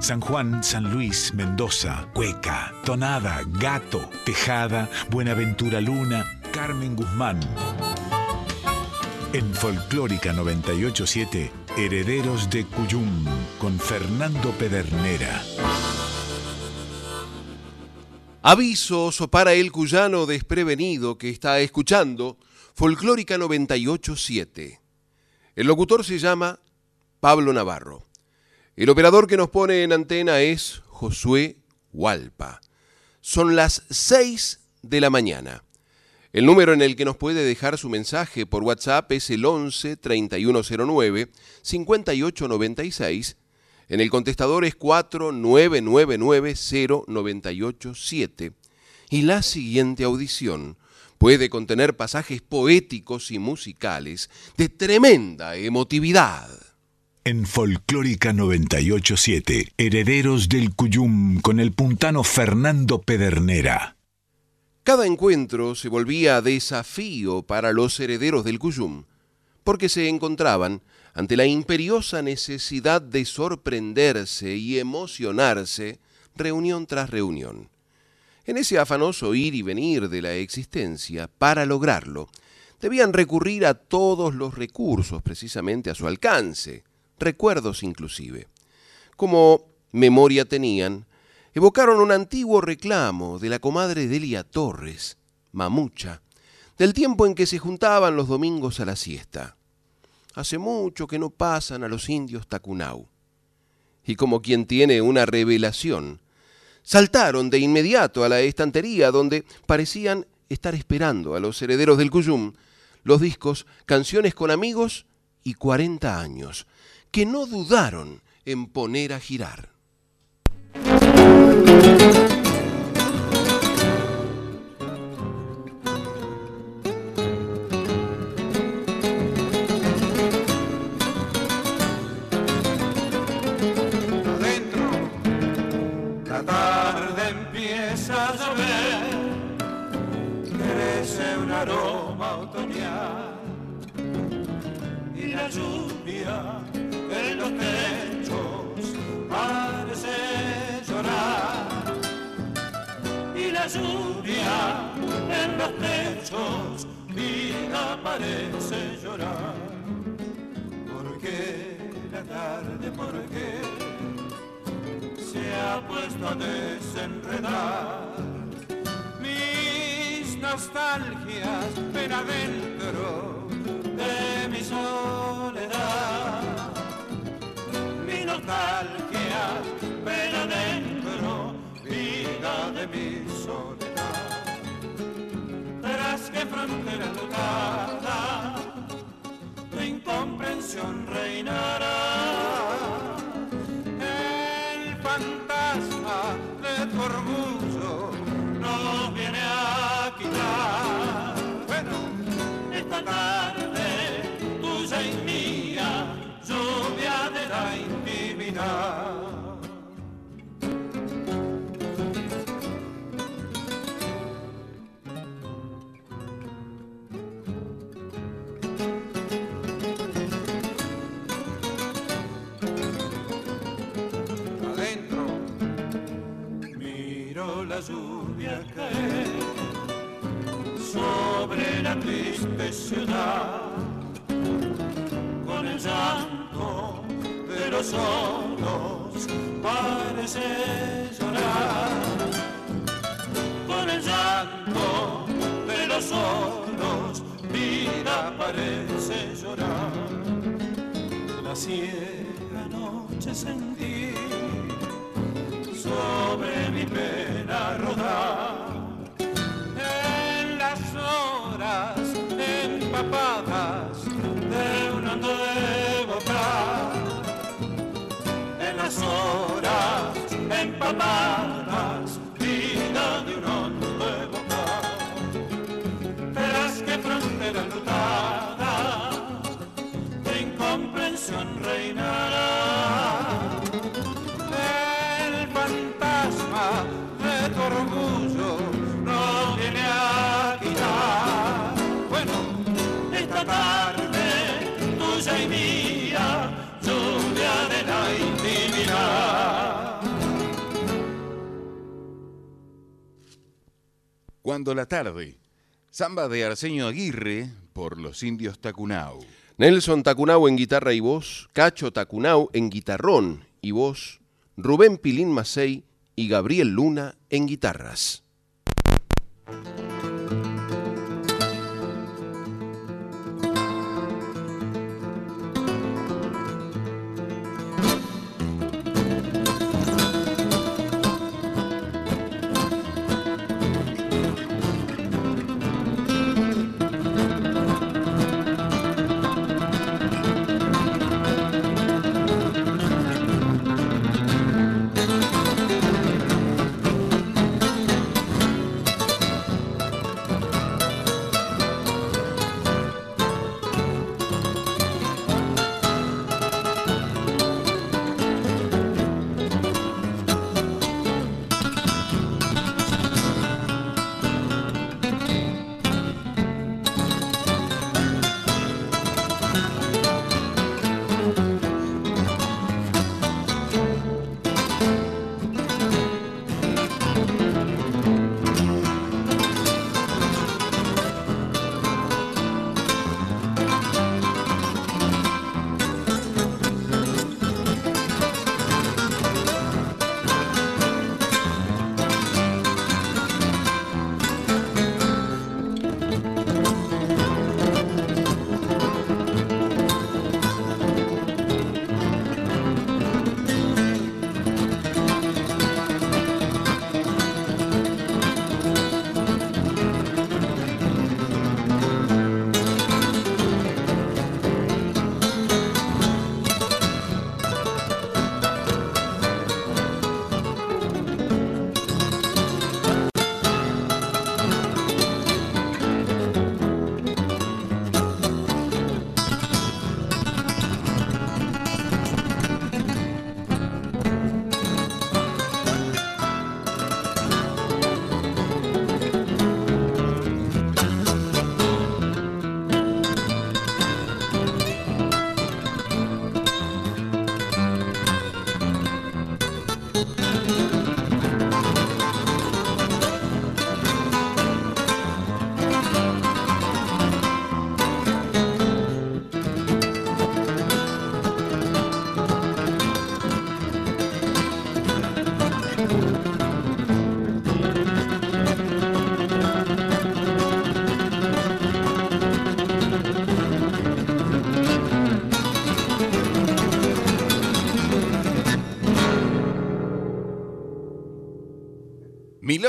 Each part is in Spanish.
San Juan, San Luis, Mendoza, Cueca, Tonada, Gato, Tejada, Buenaventura Luna, Carmen Guzmán. En Folclórica 987, Herederos de Cuyum, con Fernando Pedernera. Avisos para el cuyano desprevenido que está escuchando Folclórica 987. El locutor se llama Pablo Navarro. El operador que nos pone en antena es Josué Hualpa. Son las 6 de la mañana. El número en el que nos puede dejar su mensaje por WhatsApp es el 11 3109 5896. En el contestador es 4999 0987. Y la siguiente audición puede contener pasajes poéticos y musicales de tremenda emotividad. En Folclórica 987, Herederos del Cuyum con el puntano Fernando Pedernera. Cada encuentro se volvía desafío para los herederos del Cuyum, porque se encontraban ante la imperiosa necesidad de sorprenderse y emocionarse reunión tras reunión. En ese afanoso ir y venir de la existencia, para lograrlo, debían recurrir a todos los recursos precisamente a su alcance, recuerdos inclusive. Como memoria tenían, evocaron un antiguo reclamo de la comadre Delia Torres, mamucha, del tiempo en que se juntaban los domingos a la siesta. Hace mucho que no pasan a los indios Tacunau. Y como quien tiene una revelación, saltaron de inmediato a la estantería donde parecían estar esperando a los herederos del Cuyum los discos Canciones con amigos y 40 años, que no dudaron en poner a girar. Lluvia en los techos vida parece llorar. Porque la tarde porque se ha puesto a desenredar mis nostalgias ven adentro de mi soledad. Mi nostalgia ven adentro de mi soledad tras que frontera dotada tu incomprensión reinará el fantasma de tu orgullo nos viene a quitar. Bueno, esta tarde tuya y mía, lluvia de la intimidad. Lluvia caer sobre la triste ciudad. Con el llanto de los solos parece llorar. Con el llanto de los solos vida parece llorar. La ciega noche sentí sobre mi pena horas empapadas Cuando la tarde. Samba de Arsenio Aguirre por los indios Tacunau. Nelson Tacunau en guitarra y voz, Cacho Tacunau en guitarrón y voz, Rubén Pilín Macei y Gabriel Luna en guitarras.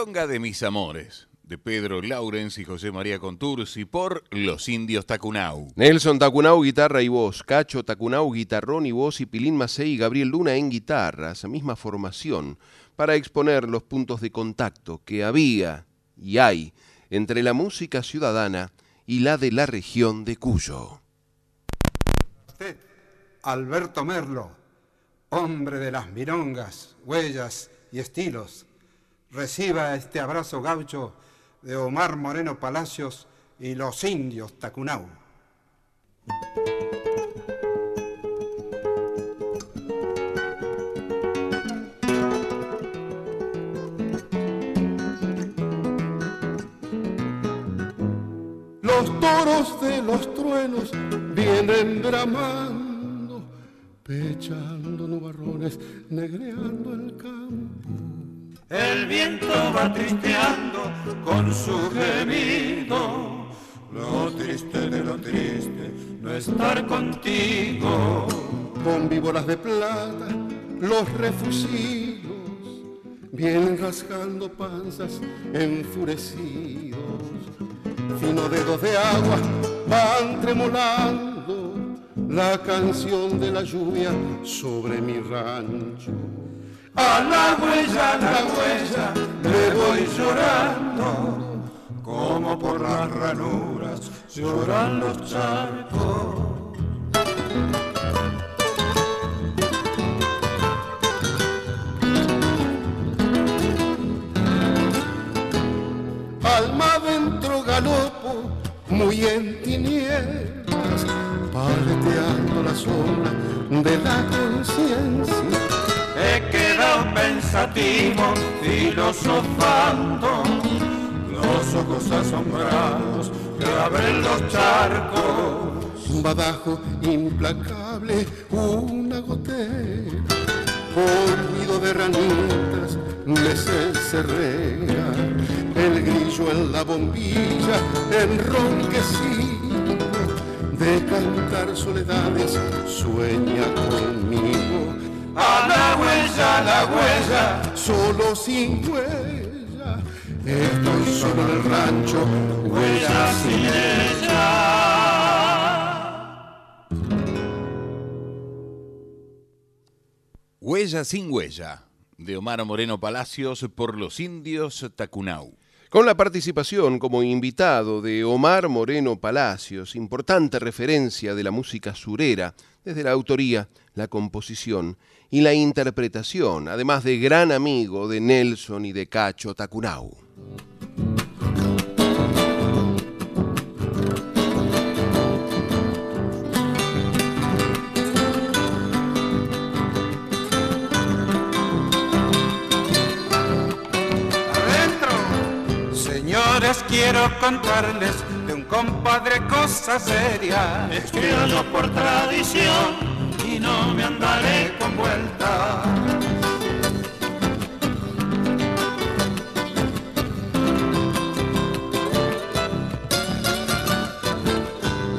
Milonga de mis amores, de Pedro Laurens y José María Contursi por Los Indios Tacunau. Nelson Tacunau, guitarra y voz, Cacho Tacunau, guitarrón y voz y Pilín Macei y Gabriel Luna en guitarra, esa misma formación, para exponer los puntos de contacto que había y hay entre la música ciudadana y la de la región de Cuyo. Usted, Alberto Merlo, hombre de las mirongas, huellas y estilos, reciba este abrazo gaucho de Omar Moreno Palacios y los indios Tacunau. Los toros de los truenos vienen bramando, pechando nubarrones, negreando el campo. El viento va tristeando con su gemido. Lo triste de lo triste, no estar contigo. Con víboras de plata, los refugios vienen rasgando panzas enfurecidos. Fino dedos de agua van tremolando la canción de la lluvia sobre mi rancho. A la huella, a la huella, le voy llorando, como por las ranuras lloran los charcos. Alma adentro galopo, muy en tinieblas, paleteando la sombra de la conciencia. He quedado pensativo, filosofando, los ojos asombrados que abren los charcos. Un badajo implacable, una gotera, polvido de ranitas, me cencerrea, el grillo en la bombilla, enronquecido, de cantar soledades, sueña conmigo. A la huella, a la huella, solo sin huella, estoy solo en el rancho, huella sin ella. Huella sin huella, de Omar Moreno Palacios por los indios Tacunau. Con la participación como invitado de Omar Moreno Palacios, importante referencia de la música surera, desde la autoría, la composición y la interpretación, además de gran amigo de Nelson y de Cacho Tacunau. Señores, quiero contarles de un compadre cosa seria. Escríbanlo por tradición no me andaré con vuelta.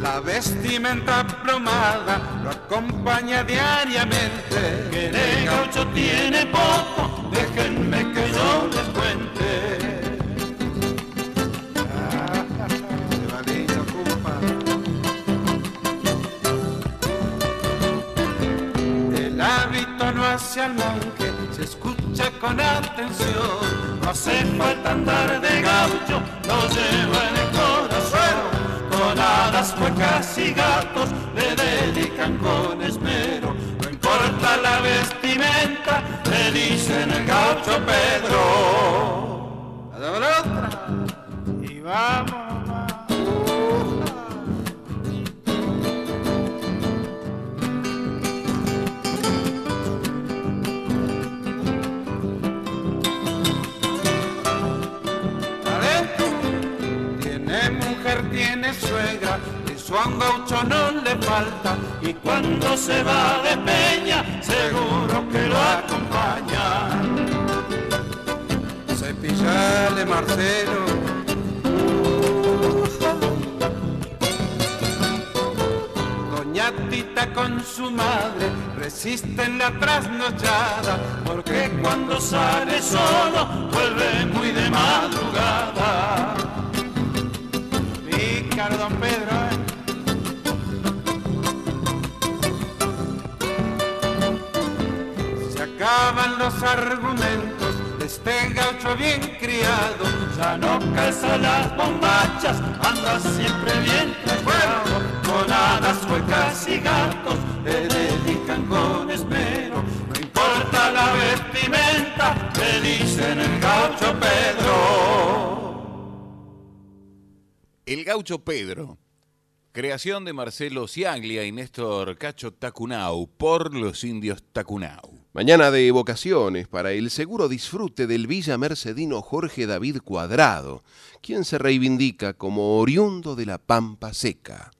La vestimenta plomada lo acompaña diariamente. Que de gaucho tiene poco, déjenme que yo les cuente. Al monje, se escucha con atención. No hace falta andar de gaucho, lo lleva en el corazón. Con hadas, huecas y gatos le dedican con esmero. No importa la vestimenta, le dicen el gaucho Pedro. A la otra. Y vamos. Suegra, eso a un gaucho no le falta. Y cuando se va de peña, seguro que lo acompaña. Cepillale, Marcelo. Tita con su madre resisten la trasnochada, porque cuando sale solo vuelve muy de madrugada. Pedro, ¿eh? Se acaban los argumentos de este gaucho bien criado. Ya no calza las bombachas, anda siempre bien trabado. Con hadas, huecas y gatos le dedican con esmero. No importa la vestimenta, le dicen el gaucho Pedro. El gaucho Pedro, creación de Marcelo Ciaglia y Néstor Cacho Tacunau por los indios Tacunau. Mañana de evocaciones para el seguro disfrute del Villa Mercedino Jorge David Cuadrado, quien se reivindica como oriundo de la Pampa Seca.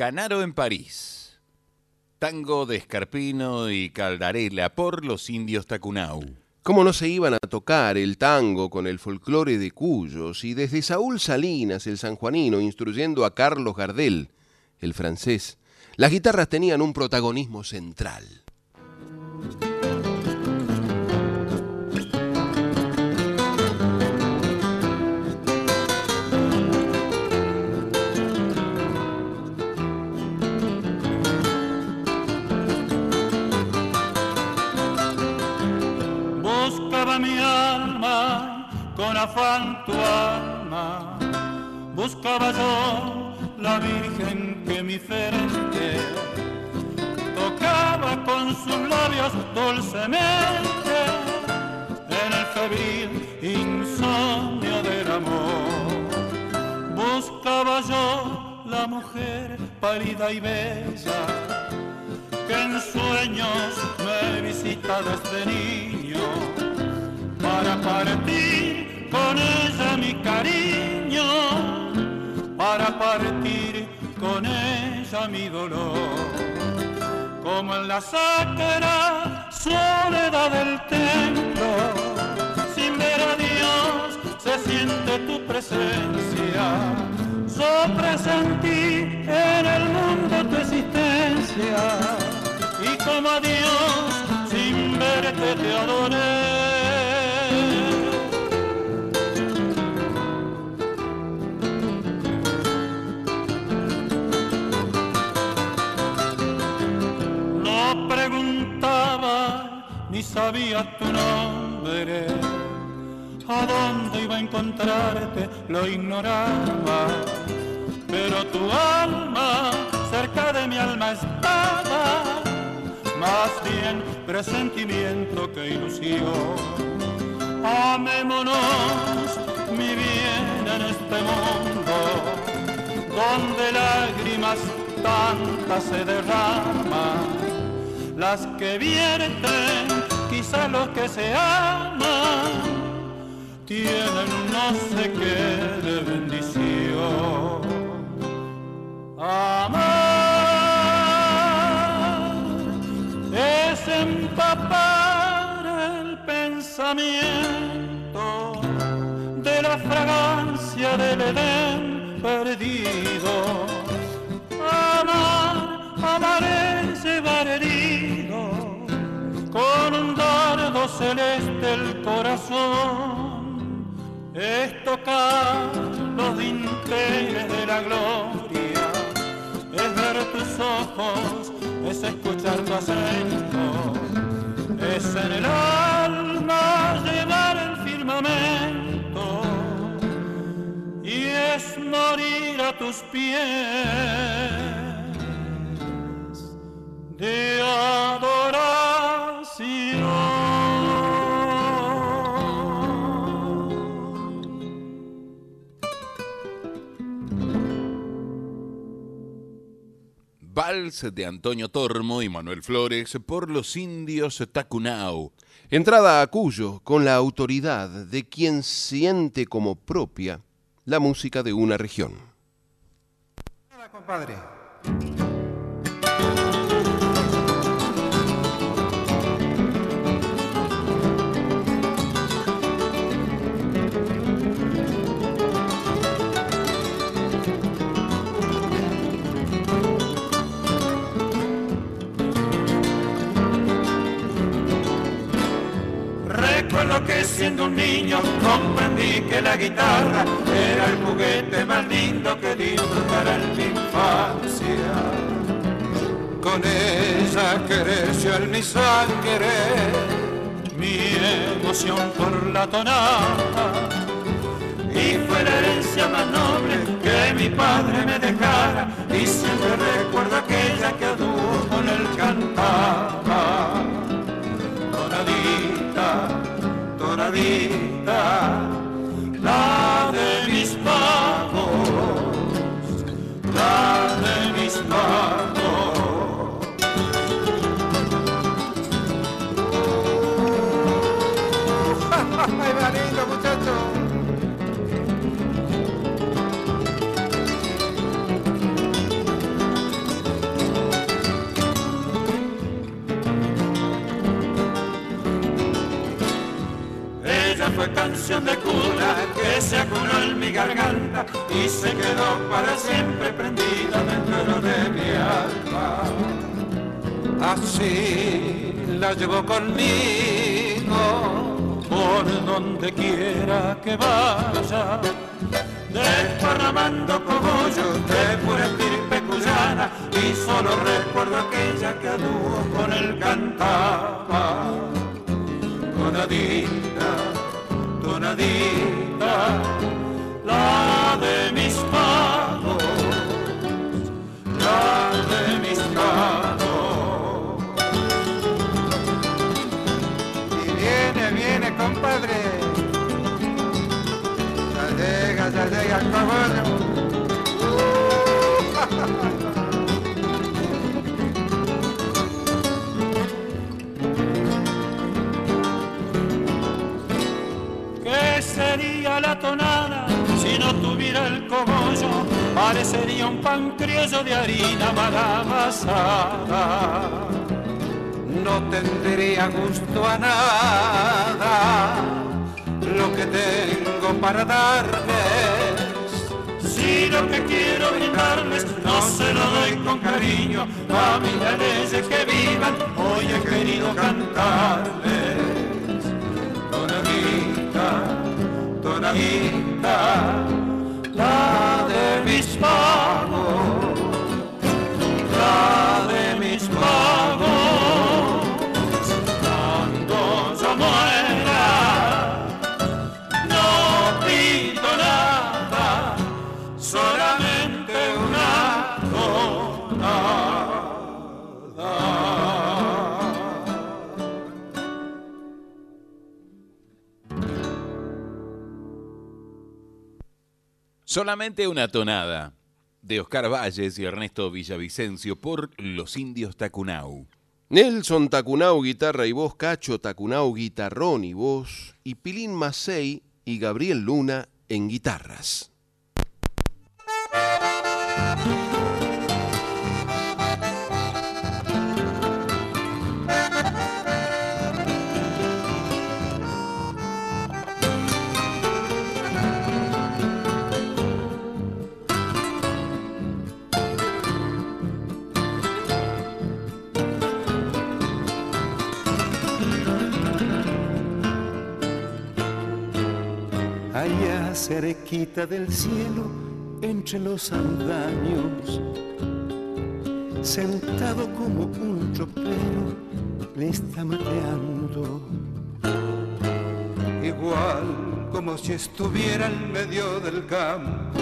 Canaro en París. Tango de Escarpino y Caldarela por los indios Tacunau. ¿Cómo no se iban a tocar el tango con el folclore de Cuyos y desde Saúl Salinas, el sanjuanino, instruyendo a Carlos Gardel, el francés, las guitarras tenían un protagonismo central? Con afán tu alma. Buscaba yo la virgen que mi frente tocaba con sus labios dulcemente en el febril insomnio del amor. Buscaba yo la mujer pálida y bella que en sueños me visita desde niño para partir con ella mi cariño, para partir con ella mi dolor. Como en la sacra soledad del templo, sin ver a Dios se siente tu presencia. Yo presentí en el mundo tu existencia y como a Dios sin verte te adoré. Sabía tu nombre, a dónde iba a encontrarte lo ignoraba, pero tu alma cerca de mi alma estaba. Más bien presentimiento que ilusión. Amémonos, mi bien, en este mundo, donde lágrimas tantas se derraman, las que vierten, quizá los que se aman, tienen no sé qué de bendición. Amar es empapar el pensamiento de la fragancia del Edén perdido. Amar, amar es llevar herido con un celeste el corazón. Es tocar los dinteles de la gloria, es ver tus ojos, es escuchar tu acento, es en el alma llevar el firmamento y es morir a tus pies de adoración. Vals de Antonio Tormo y Manuel Flores por los indios Tacunau. Entrada a Cuyo con la autoridad de quien siente como propia la música de una región. Nada, compadre. Recuerdo que siendo un niño comprendí que la guitarra era el juguete más lindo que disfrutara en mi infancia. Con ella creció en mi sangre mi emoción por la tonada y fue la herencia más noble que mi padre me dejara y siempre recuerdo aquella que a dúo con él tonadita canción de cuna que se acunó en mi garganta y se quedó para siempre prendida dentro de mi alma. Así la llevo conmigo por donde quiera que vaya desparramando cogollos de pura estirpe cuyana y solo recuerdo aquella que a dúo con él cantaba. Tonadita, tonadita, la Parecería un pan criollo de harina mal amasada. No tendría gusto a nada lo que tengo para darles. Si lo que quiero brindarles no se lo doy con cariño, a leyes que vivan, hoy he querido cantarles tonadita, tonadita, la de Solamente una tonada de Oscar Valles y Ernesto Villavicencio por Los Indios Tacunau. Nelson Tacunau guitarra y voz, Cacho Tacunau guitarrón y voz, y Pilín Macei y Gabriel Luna en guitarras. Cerquita del cielo, entre los andamios, sentado como un tropero, le está mateando. Igual como si estuviera en medio del campo,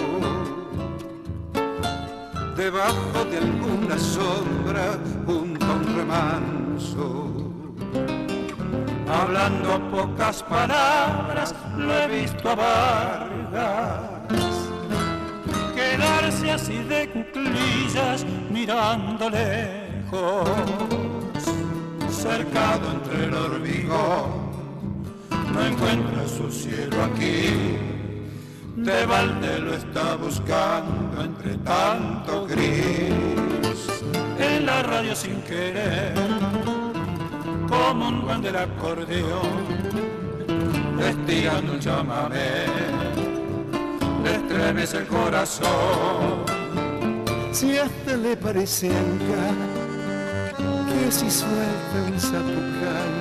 debajo de alguna sombra, junto a un remanso. Hablando pocas palabras, lo he visto a Quedarse así de cuclillas mirando lejos, cercado entre el hormigón. No encuentra su cielo aquí, de balde lo está buscando entre tanto gris. En la radio sin querer como un buen del acordeón, estirando un chamamé, estremece el corazón. Si hasta le parece acá que si suelta un zapucay,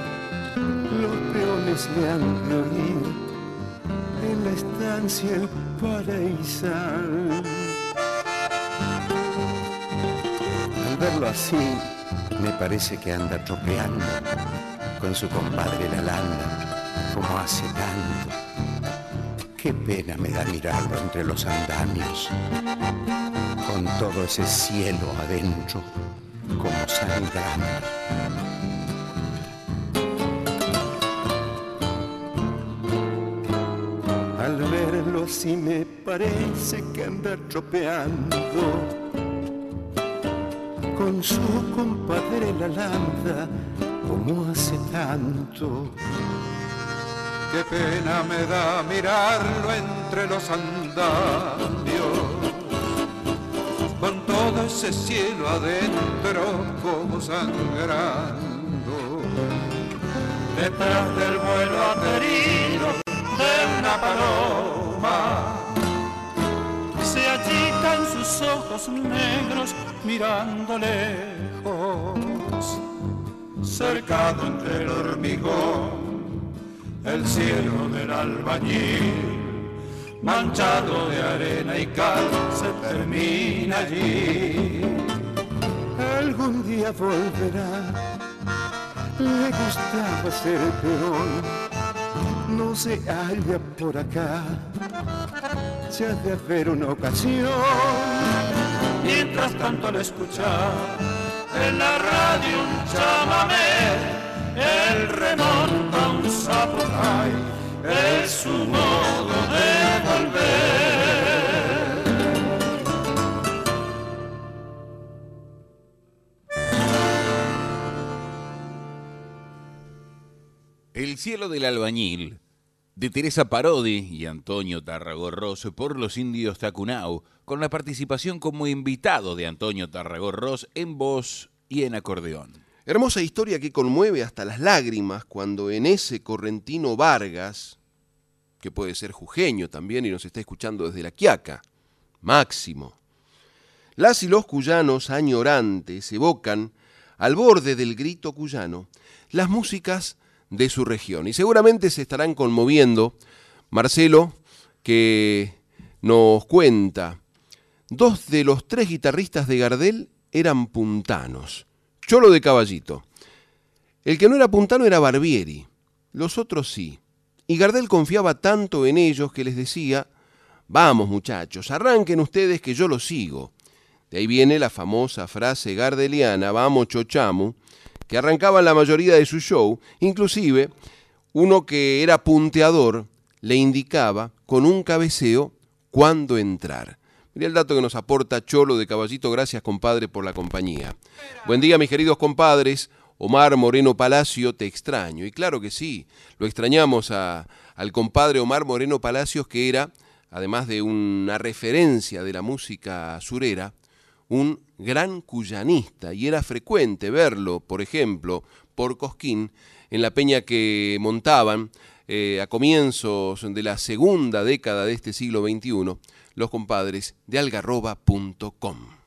los peones le han de oír en la estancia el paraísal. Al verlo así, me parece que anda tropeando con su compadre la landa, como hace tanto. Qué pena me da mirarlo entre los andamios, con todo ese cielo adentro, como sangrando. Al verlo así me parece que anda tropeando con su compadre la landa como hace tanto. Qué pena me da mirarlo entre los andamios, con todo ese cielo adentro como sangrando. Detrás del vuelo aterido de una paloma. Se achican sus ojos negros mirando lejos, cercado entre el hormigón, el cielo del albañil manchado de arena y cal, se termina allí. Algún día volverá, le gustaba ser peón, no se halla por acá, ya de haber una ocasión. Mientras tanto al escuchar en la radio un chamamé, él remonta un zapucay, es su modo de volver. El cielo del albañil, de Teresa Parodi y Antonio Tarragorros por los indios Tacunau, con la participación como invitado de Antonio Tarragorros en voz y en acordeón. Hermosa historia que conmueve hasta las lágrimas cuando en ese correntino Vargas, que puede ser jujeño también y nos está escuchando desde la Quiaca, Máximo. Las y los cuyanos añorantes evocan, al borde del grito cuyano, las músicas de su región. Y seguramente se estarán conmoviendo, Marcelo, que nos cuenta, dos de los tres guitarristas de Gardel eran puntanos. Cholo de Caballito. El que no era puntano era Barbieri, los otros sí. Y Gardel confiaba tanto en ellos que les decía, vamos muchachos, arranquen ustedes que yo los sigo. De ahí viene la famosa frase gardeliana, vamos chochamu, que arrancaba la mayoría de su show, inclusive uno que era punteador le indicaba con un cabeceo cuándo entrar. Mira el dato que nos aporta Cholo de Caballito. Gracias, compadre, por la compañía. Buen día, mis queridos compadres. Omar Moreno Palacio, te extraño. Y claro que sí, lo extrañamos a, al compadre Omar Moreno Palacios, que era, además de una referencia de la música surera, un gran cuyanista. Y era frecuente verlo, por ejemplo, por Cosquín, en la peña que montaban eh, a comienzos de la segunda década de este siglo XXI los compadres de algarroba.com.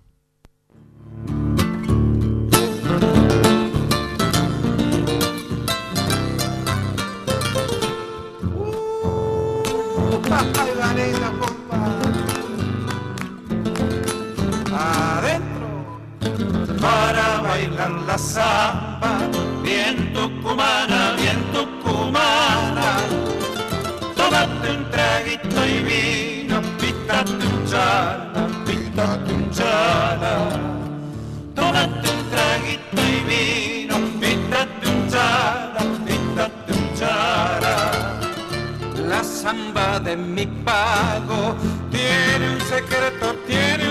Para bailar la samba, bien tucumana, bien tucumana. Tómate un traguito y vino, chala, pítate un chala. Tómate un traguito y vino, chala, pítate un chala. La samba de mi pago tiene un secreto, tiene un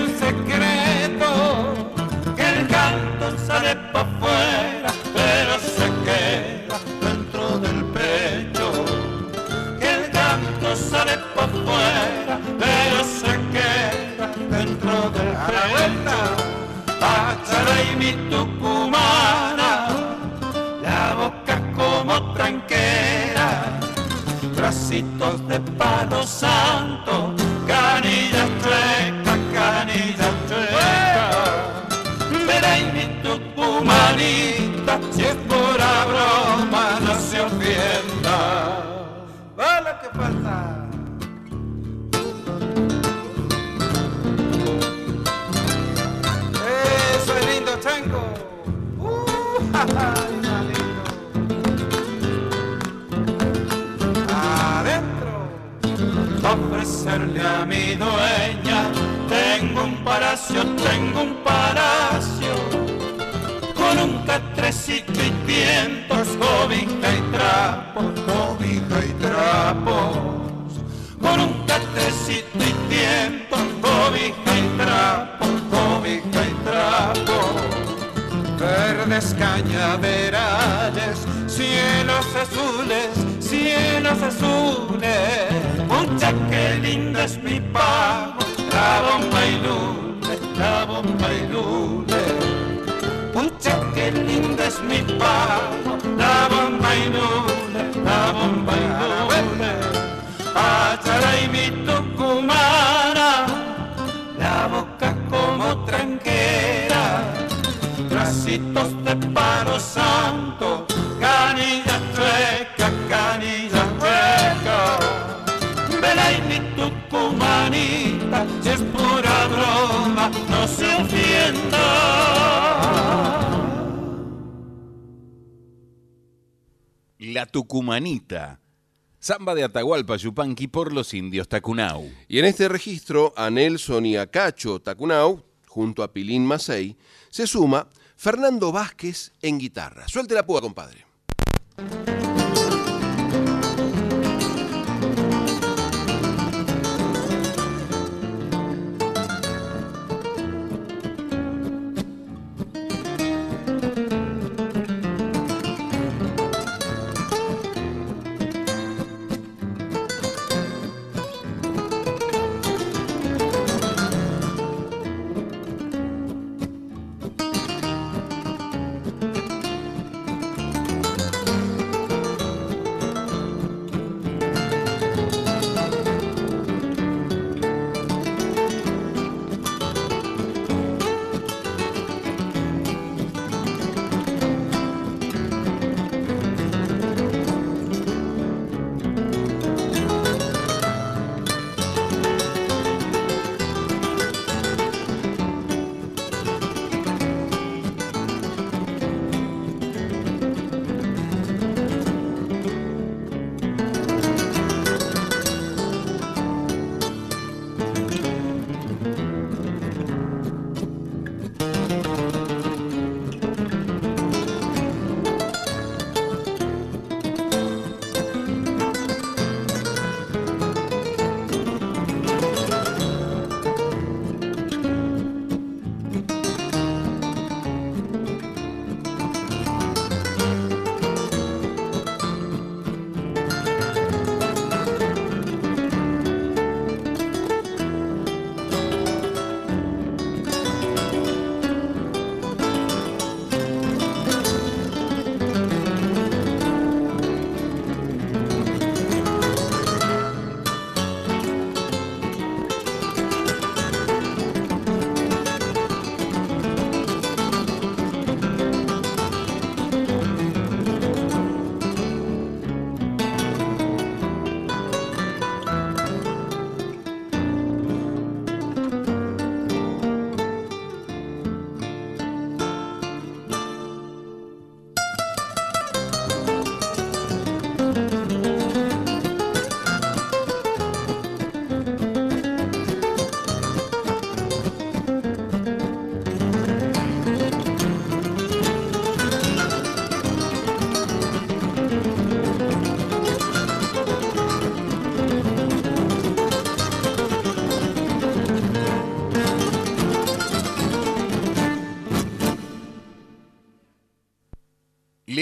santo, tengo un palacio con un catrecito y vientos cobija y trapos cobija y trapos con un catrecito y tiempo cobija y trapos cobija y trapos verdes cañaverales, cielos azules, cielos azules. Mucha que linda es mi pago, la bomba y lule, la bomba y lule. Pucha que linda es mi palo, la bomba y lule, la bomba y lule. Pacharay mi tucumana, la boca como tranquera, bracitos de paro santo. Es pura broma, no se ofenda. La Tucumanita. Samba de Atahualpa Yupanqui por los indios Tacunau. Y en este registro, a Nelson y a Cacho Tacunau, junto a Pilín Macei, se suma Fernando Vázquez en guitarra. Suelte la púa, compadre.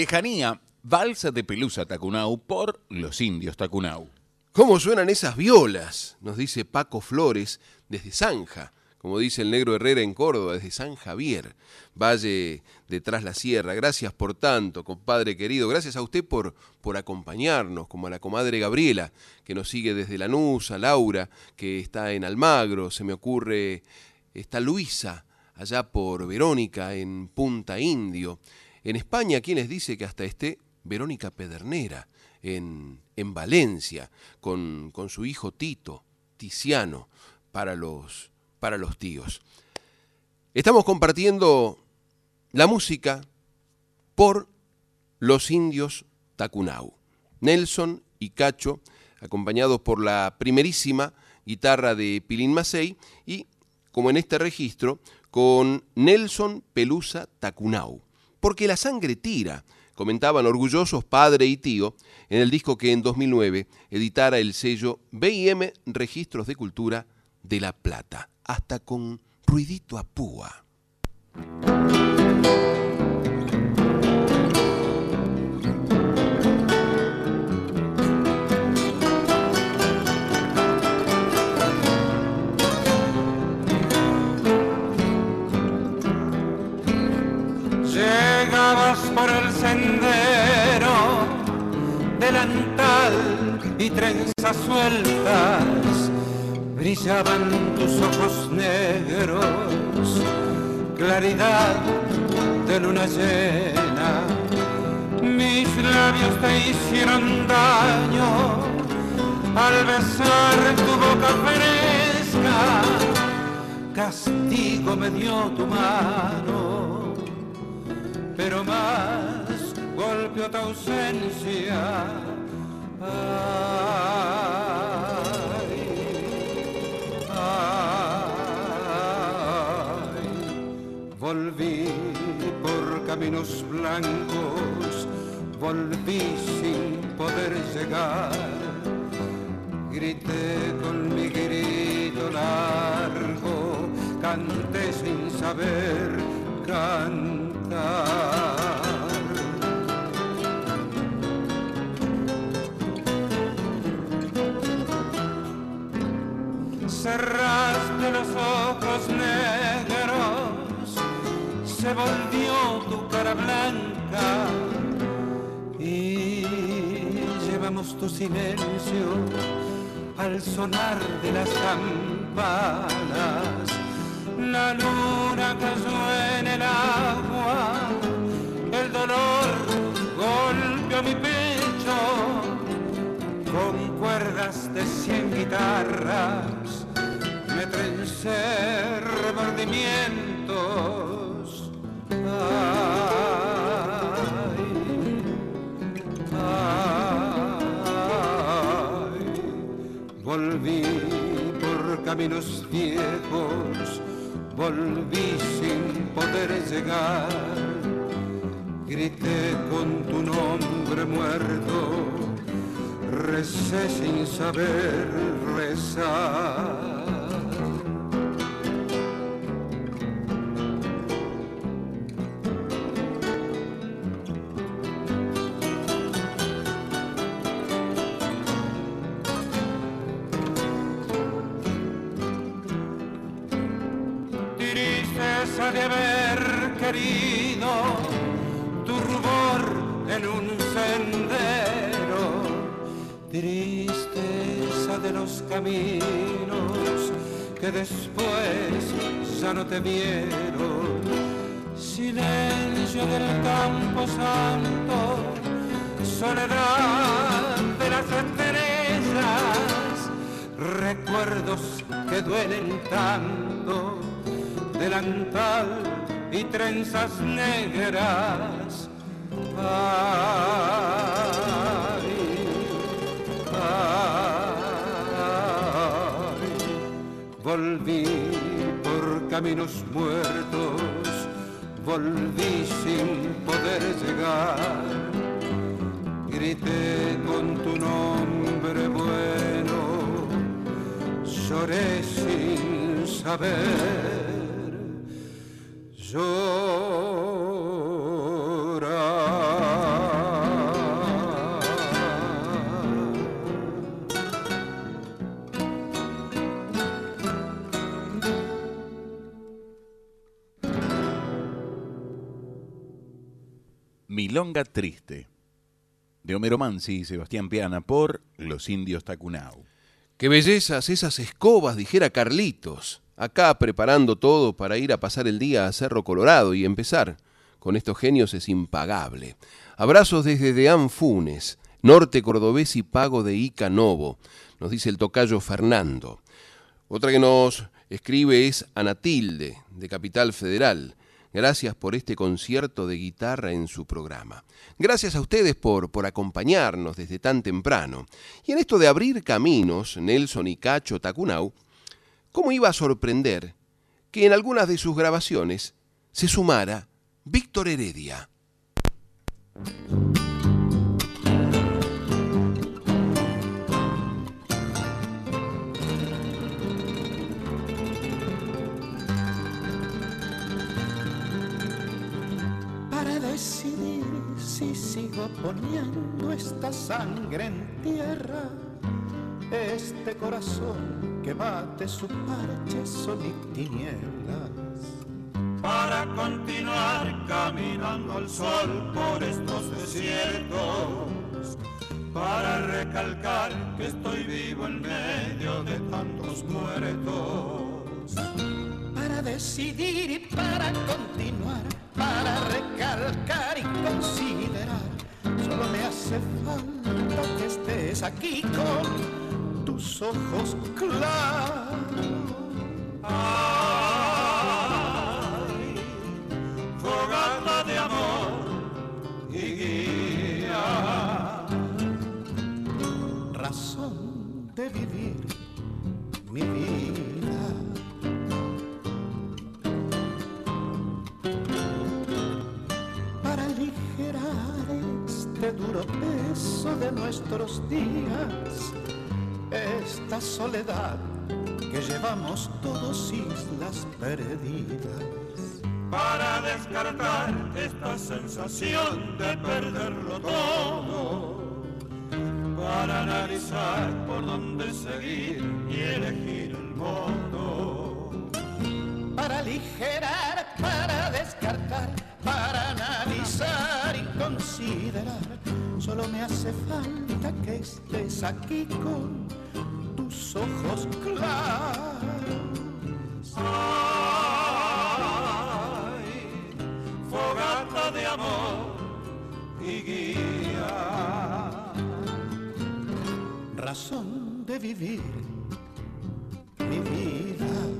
Lejanía, Balsa de Pelusa Tacunau por los indios Tacunau. ¿Cómo suenan esas violas? Nos dice Paco Flores desde Zanja, como dice el negro Herrera en Córdoba, desde San Javier, Valle detrás la sierra. Gracias por tanto, compadre querido. Gracias a usted por, por acompañarnos, como a la comadre Gabriela, que nos sigue desde Lanús, a Laura, que está en Almagro, se me ocurre, está Luisa, allá por Verónica, en Punta Indio. En España, ¿quién les dice que hasta esté Verónica Pedernera en, en Valencia con, con, su hijo Tito, Tiziano, para los, para los tíos? Estamos compartiendo la música por los indios Tacunau. Nelson y Cacho, acompañados por la primerísima guitarra de Pilín Macei y, como en este registro, con Nelson Pelusa Tacunau porque la sangre tira, comentaban orgullosos padre y tío en el disco que en 2009 editara el sello BIM Registros de Cultura de La Plata, hasta con ruidito a púa. Y trenzas sueltas, brillaban tus ojos negros, claridad de luna llena labios te hicieron daño al besar tu boca fresca. Castigo me dio tu mano, pero más golpeó tu ausencia. Volví por caminos blancos, volví sin poder llegar. Grité con mi grito largo, canté sin saber cantar. Los ojos negros, se volvió tu cara blanca y llevamos tu silencio al sonar de las campanas. La luna cayó en el agua, el dolor golpeó mi pecho con cuerdas de cien guitarras remordimientos. Ay, ay, volví por caminos viejos, volví sin poder llegar. Grité con tu nombre muerto, recé sin saber rezar. Querido tu rubor en un sendero, tristeza de los caminos que después ya no te vieron, silencio del campo santo, soledad de las estrellas, recuerdos que duelen tanto, delantal y trenzas negras. Ay, ay, volví por caminos muertos, volví sin poder llegar. Grité con tu nombre bueno, lloré sin saber. Milonga Triste, de Homero Mansi y Sebastián Piana por Los Indios Tacunau. Qué bellezas esas escobas, dijera Carlitos, acá preparando todo para ir a pasar el día a Cerro Colorado y empezar. Con estos genios es impagable. Abrazos desde Deán Funes, norte cordobés y pago de Ica Novo, nos dice el tocayo Fernando. Otra que nos escribe es Anatilde, de Capital Federal. Gracias por este concierto de guitarra en su programa. Gracias a ustedes por, por acompañarnos desde tan temprano. Y en esto de abrir caminos, Nelson y Cacho Tacunau, ¿cómo iba a sorprender que en algunas de sus grabaciones se sumara Víctor Heredia? para decidir si sigo poniendo esta sangre en tierra, este corazón que bate su parche sol y tinieblas. para continuar caminando al sol por estos desiertos, para recalcar que estoy vivo en medio de tantos muertos. para decidir y para continuar, para recalcar y considerar. Solo me hace estés aquí con tus ojos claros. Ay, fogata de amor y guía. razón de vivir mi vida. Para aligerar este duro peso de nuestros días, esta soledad que llevamos todos islas perdidas. para descartar esta sensación de perderlo todo, para analizar por dónde seguir y elegir el modo. para aligerar, para descartar, para analizar y considerar. Solo me hace falta que estés aquí con tus ojos claros. Ay, fogata de amor y guía. razón de vivir mi vida.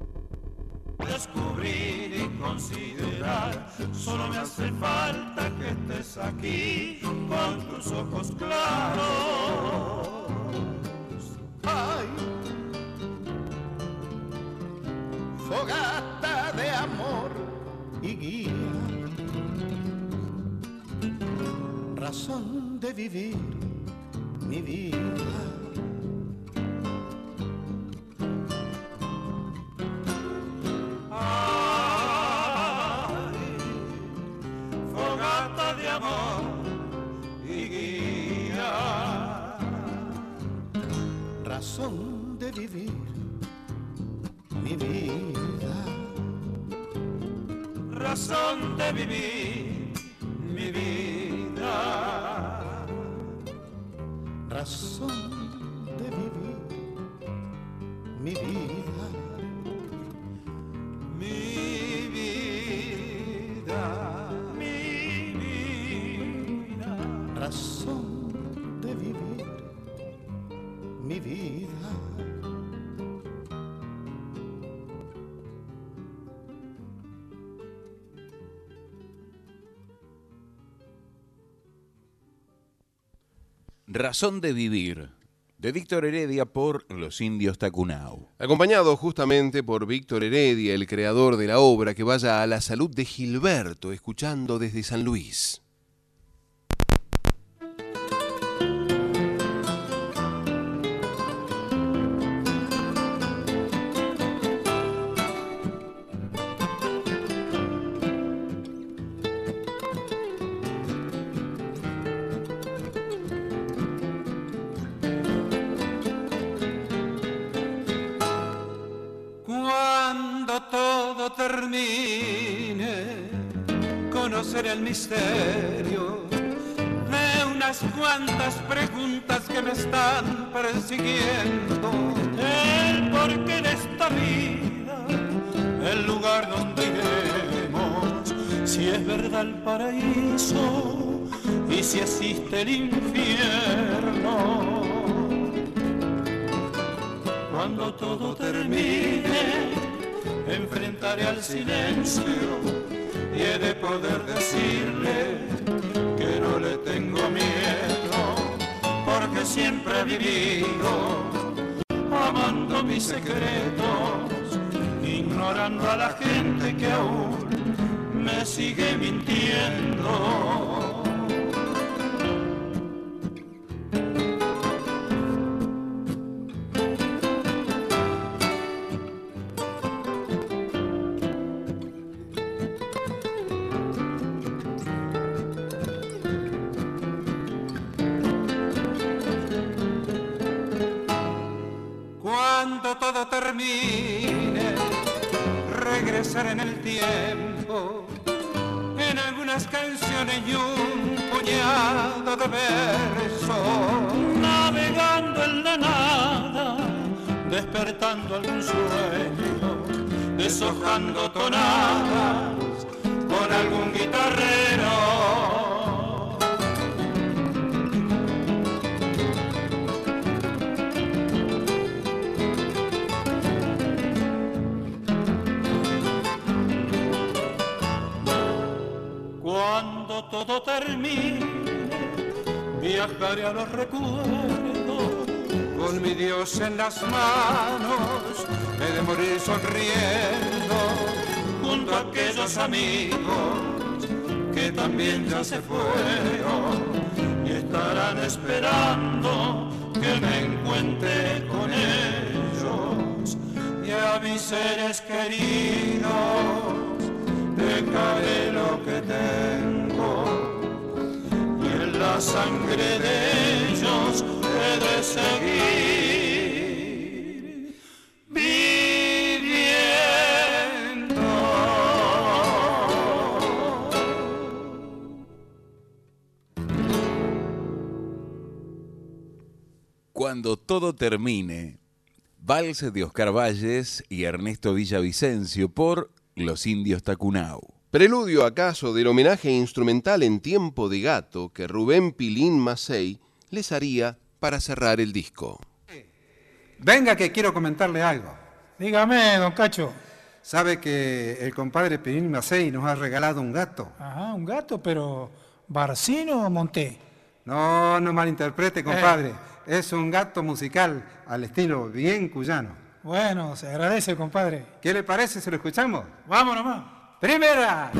descubrir y considerar. Solo me hace falta que estés aquí con tus ojos claros. ¡Ay! Fogata de amor y guía, razón de vivir mi vida. Amor y guía. razón de vivir mi vida. razón de vivir mi vida. Razón de vivir mi vida. Razón de vivir, de Víctor Heredia por Los Indios Tacunao. Acompañado justamente por Víctor Heredia, el creador de la obra, que vaya a la salud de Gilberto, escuchando desde San Luis. Misterio de unas cuantas preguntas que me están persiguiendo. El por qué en esta vida, el lugar donde iremos, si es verdad el paraíso y si existe el infierno cuando todo termine, enfrentaré al silencio y de poder decirle que no le tengo miedo, porque siempre he vivido amando mis secretos, ignorando a la gente que aún me sigue mintiendo. A los recuerdos. Con mi Dios en las manos, he de morir sonriendo junto a aquellos amigos que también ya se fueron y estarán esperando que me encuentre con ellos y a mis seres queridos la sangre de ellos he seguir Cuando todo termine, Vals de Oscar Valles y Ernesto Villavicencio por Los Indios Tacunau. Preludio acaso del homenaje instrumental en tiempo de gato que Rubén Pilín Macei les haría para cerrar el disco. Venga que quiero comentarle algo. Dígame, don Cacho. ¿Sabe que el compadre Pilín Macei nos ha regalado un gato? Ajá, un gato, pero ¿Barcino o Monté? No, no malinterprete, compadre. Es un gato musical al estilo bien cuyano. Bueno, se agradece, compadre. ¿Qué le parece si lo escuchamos? Vamos nomás. Primera.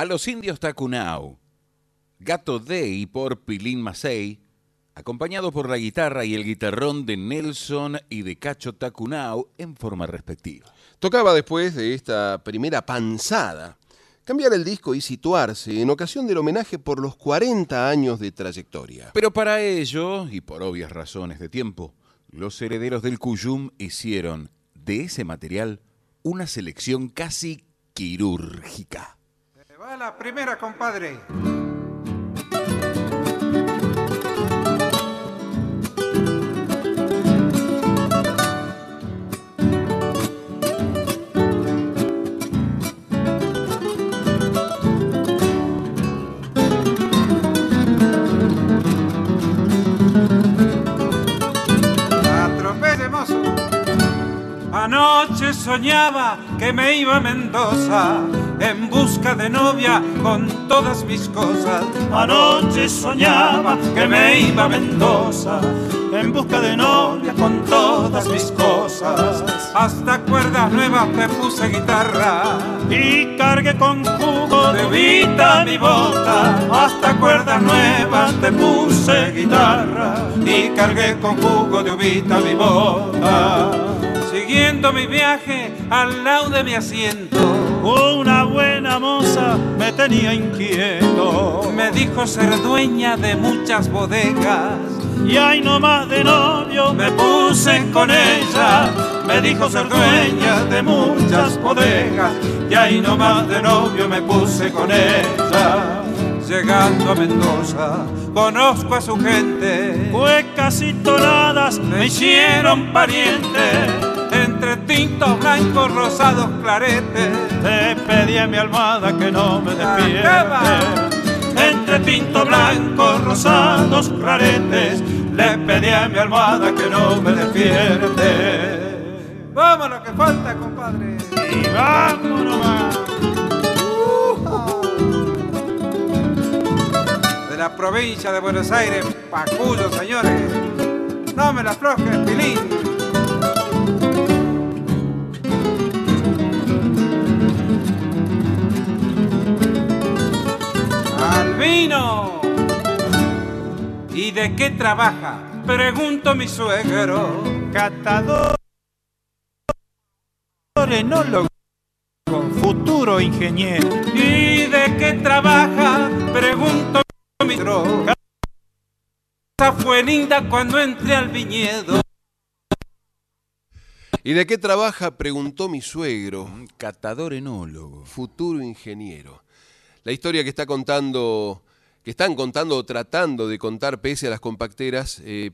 A los indios Tacunau, Gato Day por Pilín Macei, acompañado por la guitarra y el guitarrón de Nelson y de Cacho Tacunau en forma respectiva. Tocaba después de esta primera panzada cambiar el disco y situarse en ocasión del homenaje por los 40 años de trayectoria. Pero para ello, y por obvias razones de tiempo, los herederos del Cuyum hicieron de ese material una selección casi quirúrgica. Va la primera, compadre. Soñaba que me iba a Mendoza en busca de novia con todas mis cosas. Anoche soñaba que me iba a Mendoza en busca de novia con todas mis cosas. Hasta cuerdas nuevas me puse guitarra y cargué con jugo de vita mi bota. Hasta cuerdas nuevas te puse guitarra y cargué con jugo de uvita mi bota. Siguiendo mi viaje al lado de mi asiento, una buena moza me tenía inquieto. Me dijo ser dueña de muchas bodegas y ahí nomás de novio me puse con ella. Me dijo ser dueña de muchas bodegas y ahí nomás de novio me puse con ella. Llegando a Mendoza, conozco a su gente. Cuecas y tonadas me hicieron pariente. Entre tintos blancos, rosados, claretes. Te pedí a mi almohada que no me despierte entre tinto blanco, rosados, claretes, le pedí a mi almohada que no me despierte. Vámonos que falta, compadre. Y vámonos más. De la provincia de Buenos Aires, Pacuyo, señores. No me la aflojes, Pilín. Vino. ¿Y de qué trabaja? Pregunto mi suegro. Catador, enólogo, futuro ingeniero. ¿Y de qué trabaja? Pregunto mi suegro. Esa fue linda cuando entré al viñedo. ¿Y de qué trabaja? Preguntó mi suegro. Catador enólogo. Futuro ingeniero. La historia que está contando, que están contando o tratando de contar pese a las compacteras, eh,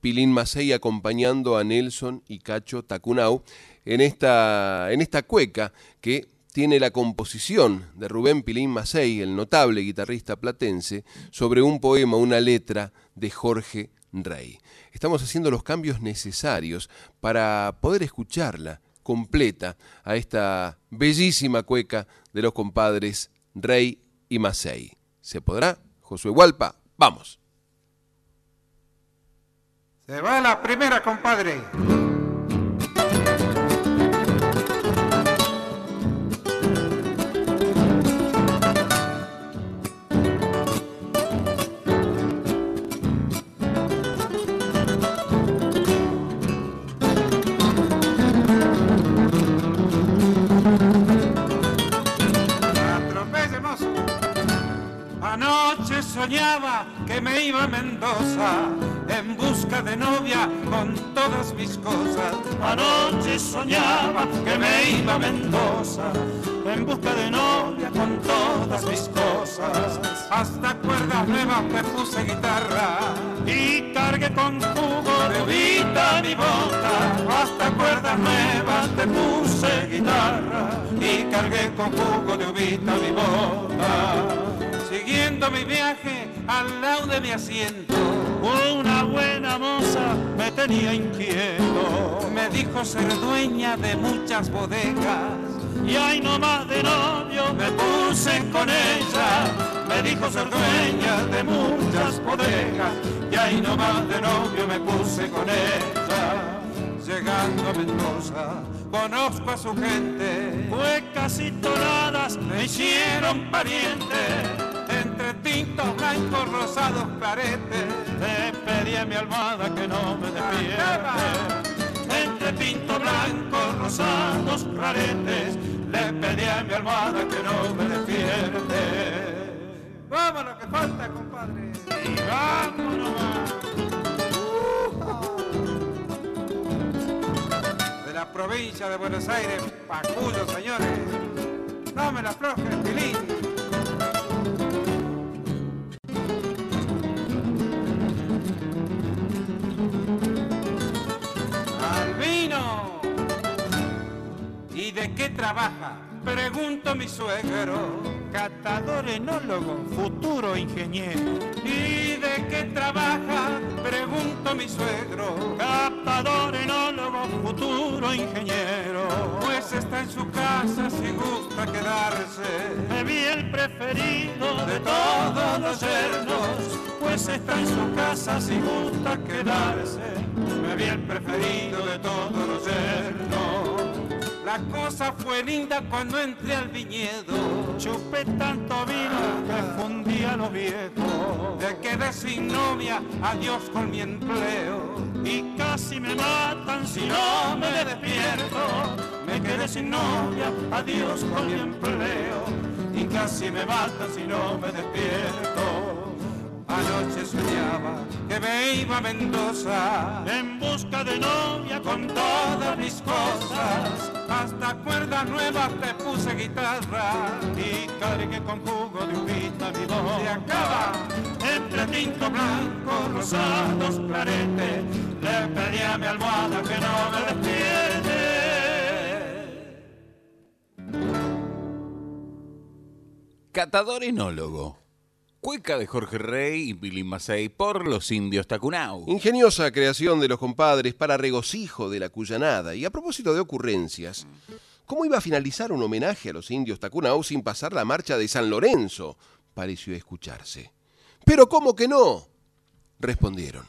Pilín Macei acompañando a Nelson y Cacho Tacunau en esta, en esta cueca que tiene la composición de Rubén Pilín Macei, el notable guitarrista platense, sobre un poema, una letra de Jorge Rey. Estamos haciendo los cambios necesarios para poder escucharla completa a esta bellísima cueca de los compadres Rey y Macei. ¿Se podrá? Josué Hualpa, vamos. Se va la primera, compadre. Soñaba que me iba a Mendoza en busca de novia con todas mis cosas. Anoche soñaba que me iba a Mendoza en busca de novia con todas mis cosas. Hasta cuerdas nuevas me puse guitarra y cargué con jugo de uvita mi bota. Hasta cuerdas nuevas te puse guitarra y cargué con jugo de uvita mi bota siguiendo mi viaje al lado de mi asiento. Una buena moza me tenía inquieto. Me dijo ser dueña de muchas bodegas. Y ahí nomás de novio me puse con ella. Me dijo ser dueña de muchas bodegas. Y ahí nomás de novio me puse con ella. Llegando a Mendoza, conozco a su gente. Huecas y tonadas me hicieron pariente entre tintos blancos, rosados, claretes. Te pedí a mi almohada que no me despierte. Entre tintos blancos, rosados, claretes. Le pedí a mi almohada que no me despierte. Vámonos que falta, compadre. Y vámonos más. De la provincia de Buenos Aires, Pacuyo, señores. No me la aflojes, Pilín. De qué trabaja? Pregunto mi suegro. Catador enólogo, futuro ingeniero. ¿Y de qué trabaja? Pregunto mi suegro. Catador enólogo, futuro ingeniero. Pues pues está en su casa si gusta quedarse. Me vi el preferido de todos los yernos, pues está en su casa si gusta quedarse. Me vi el preferido de todos los yernos. La cosa fue linda cuando entré al viñedo. Chupé tanto vino que fundía lo viejo. Me quedé sin novia, adiós con mi empleo. Y casi me matan si no me despierto. Me quedé sin novia, adiós con mi empleo. Y casi me matan si no me despierto. Anoche soñaba que me iba a Mendoza en busca de novia con todas mis cosas. Hasta cuerdas nuevas te puse guitarra y cargué con jugo de uvita mi voz. Se acaba entre tinto blanco, rosados, clarete. Le pedí a mi almohada que no me despierte. Catador enólogo. Cueca de Jorge Rey y Billy Macei por los indios Tacunau. Ingeniosa creación de los compadres para regocijo de la cuyanada. Y a propósito de ocurrencias, ¿cómo iba a finalizar un homenaje a los indios Tacunau sin pasar la marcha de San Lorenzo? Pareció escucharse. Pero ¿cómo que no? Respondieron.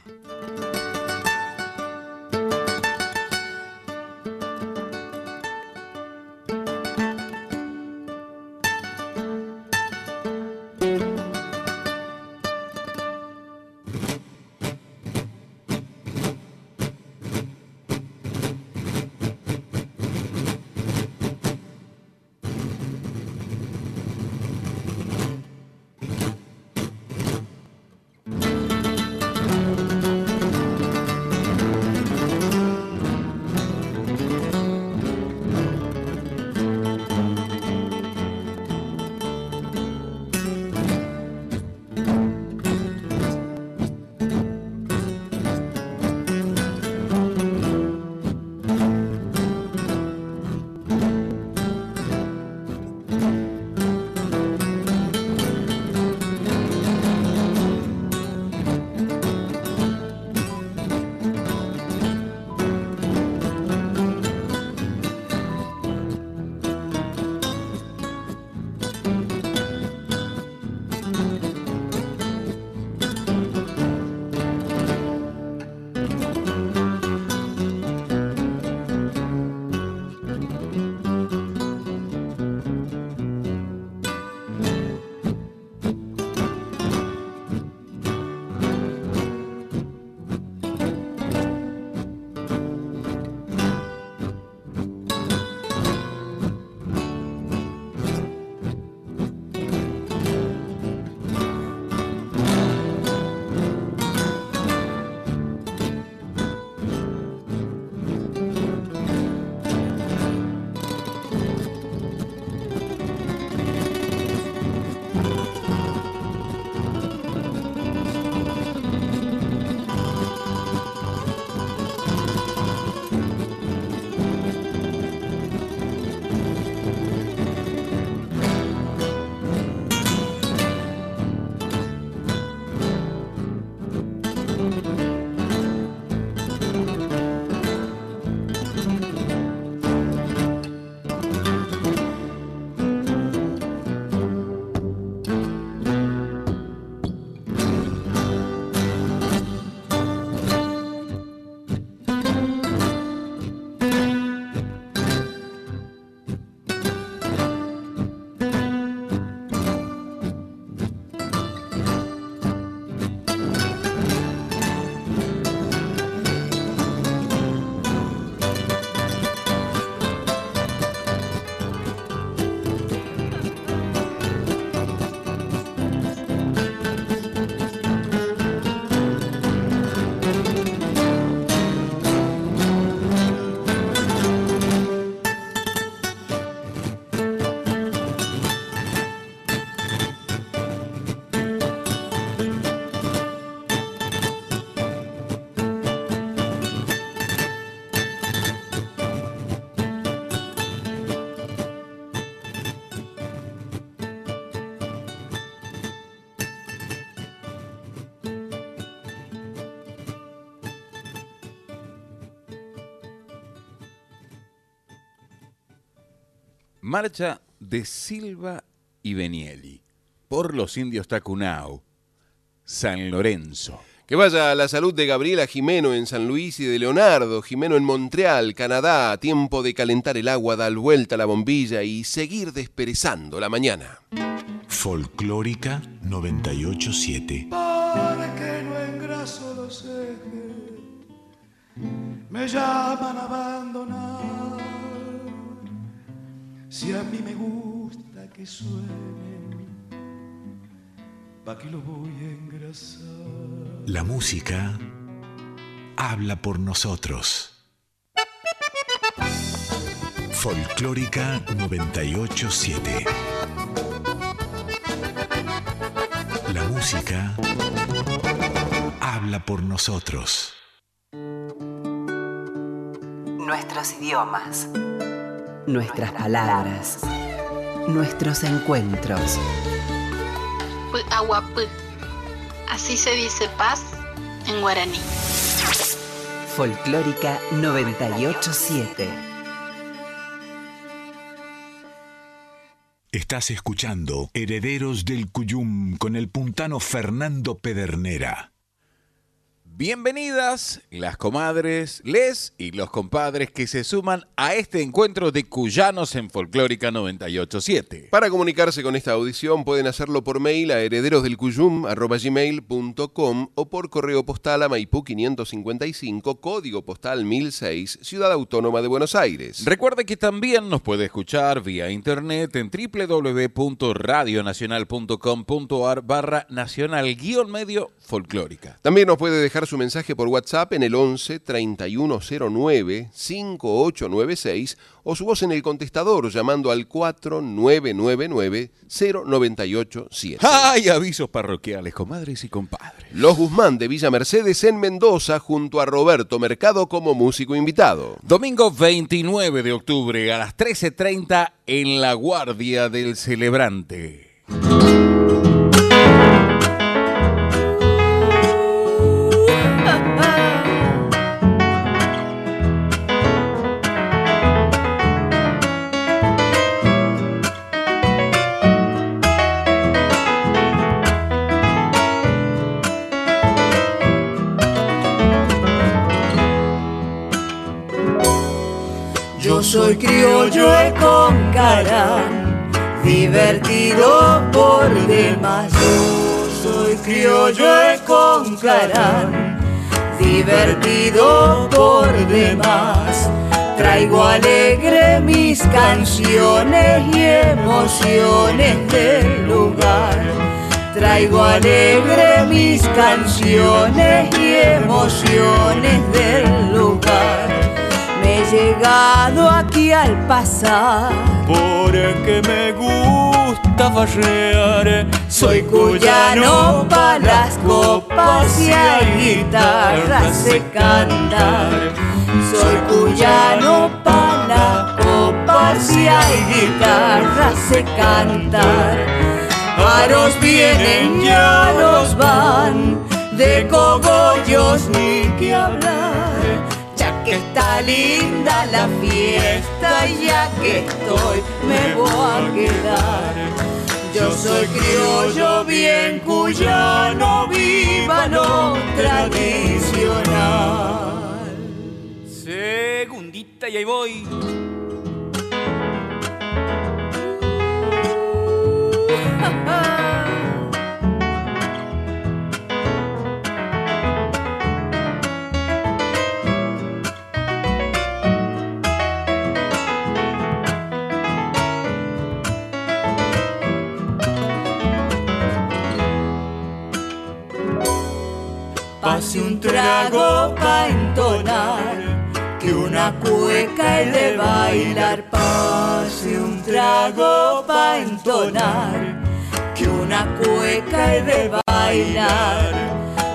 Marcha de Silva y Benieli por los indios Tacunao, San Lorenzo. Que vaya a la salud de Gabriela Jimeno en San Luis y de Leonardo Jimeno en Montreal, Canadá. Tiempo de calentar el agua, dar vuelta a la bombilla y seguir desperezando la mañana. Folclórica 987. Para que no engraso los ejes, me llaman a abandonar. Si a mí me gusta que suenen, ¿pa' qué lo voy a engrasar? La música habla por nosotros. Folclórica 987. La música habla por nosotros. Nuestros idiomas. Nuestras palabras. Nuestros encuentros. Aguapú. Así se dice paz en guaraní. Folclórica 987. Estás escuchando Herederos del Cuyum con el puntano Fernando Pedernera. Bienvenidas las comadres, les y los compadres que se suman a este encuentro de cuyanos en Folclórica 987. Para comunicarse con esta audición pueden hacerlo por mail a herederosdelcuyum.com o por correo postal a Maipú 555, código postal 1006, Ciudad Autónoma de Buenos Aires. Recuerde que también nos puede escuchar vía internet en www.radionacional.com.ar barra nacional guion medio folclórica. También nos puede dejar su mensaje por WhatsApp en el 11 3109 5896 o su voz en el contestador llamando al 4999 0987. ¡Ay! Avisos parroquiales, comadres y compadres. Los Guzmán de Villa Mercedes en Mendoza junto a Roberto Mercado como músico invitado. Domingo 29 de octubre a las 13.30 en La Guardia del Celebrante. Soy criollo de Concarán, divertido por demás. Yo soy criollo de Concarán, divertido por demás. Traigo alegre mis canciones y emociones del lugar. Traigo alegre mis canciones y emociones del lugar. Llegado aquí al pasar Porque me gusta farrear. Soy cuyano para las copas y hay guitarras se cantar. Soy cuyano para las copas y hay guitarras se cantar. Aros vienen y aros van, de cogollos ni que hablar. Que está linda la fiesta, ya que estoy, me voy a quedar. Yo soy criollo bien cuyano, viva lo tradicional. Segundita y ahí voy. Pase un trago pa' entonar, que una cueca es de bailar. Pase un trago pa' entonar, que una cueca es de bailar.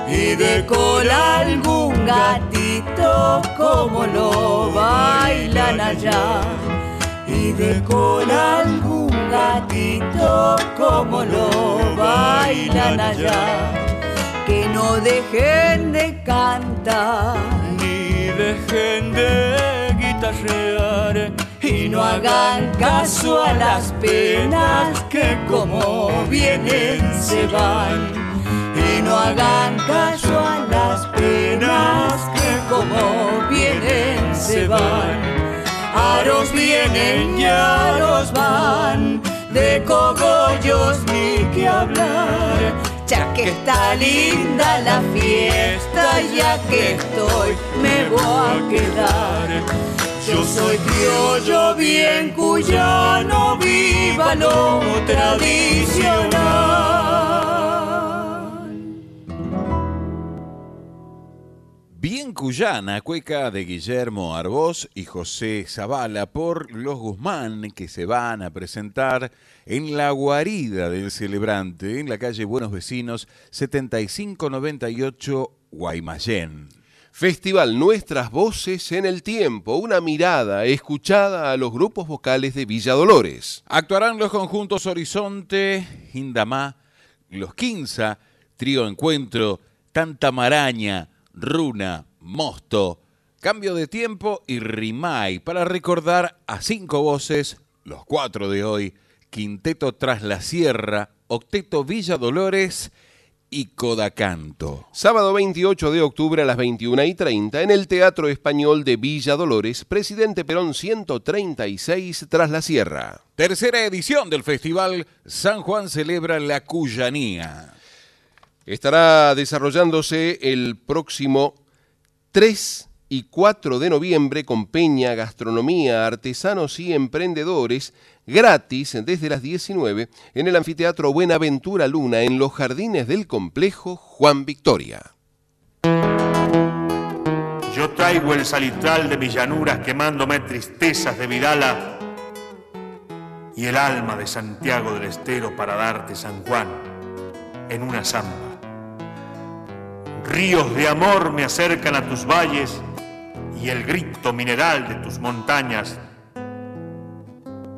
Y de cola algún gatito como lo bailan allá. Y de cola algún gatito como lo bailan allá que no dejen de cantar. Ni dejen de guitarrear y no hagan caso a las penas que como vienen se van. Y no hagan caso a las penas que como vienen se van. Aros vienen y aros van, de cogollos ni que hablar. Ya que está linda la fiesta, ya que estoy, me voy a quedar. Yo soy criollo bien cuyano, viva lo tradicional. Cuyana, cueca de Guillermo Arbós y José Zavala por los Guzmán que se van a presentar en la guarida del celebrante en la calle Buenos Vecinos 7598 Guaymallén. Festival Nuestras Voces en el Tiempo, una mirada escuchada a los grupos vocales de Villa Dolores. Actuarán los conjuntos Horizonte, Indamá, Los Quinza, Trío Encuentro, Tanta Maraña, Runa, Mosto, Cambio de Tiempo y Rimay para recordar a cinco voces, los cuatro de hoy, Quinteto Tras la Sierra, Octeto Villa Dolores y Codacanto. Sábado 28 de octubre a las 21 y 30 en el Teatro Español de Villa Dolores, Presidente Perón 136 tras la Sierra. Tercera edición del festival San Juan celebra la Cuyanía. Estará desarrollándose el próximo 3 y 4 de noviembre con peña, gastronomía, artesanos y emprendedores gratis desde las 19 en el anfiteatro Buenaventura Luna en los jardines del complejo Juan Victoria. Yo traigo el salitral de mis llanuras quemándome tristezas de Vidala y el alma de Santiago del Estero para darte San Juan en una zamba. Ríos de amor me acercan a tus valles y el grito mineral de tus montañas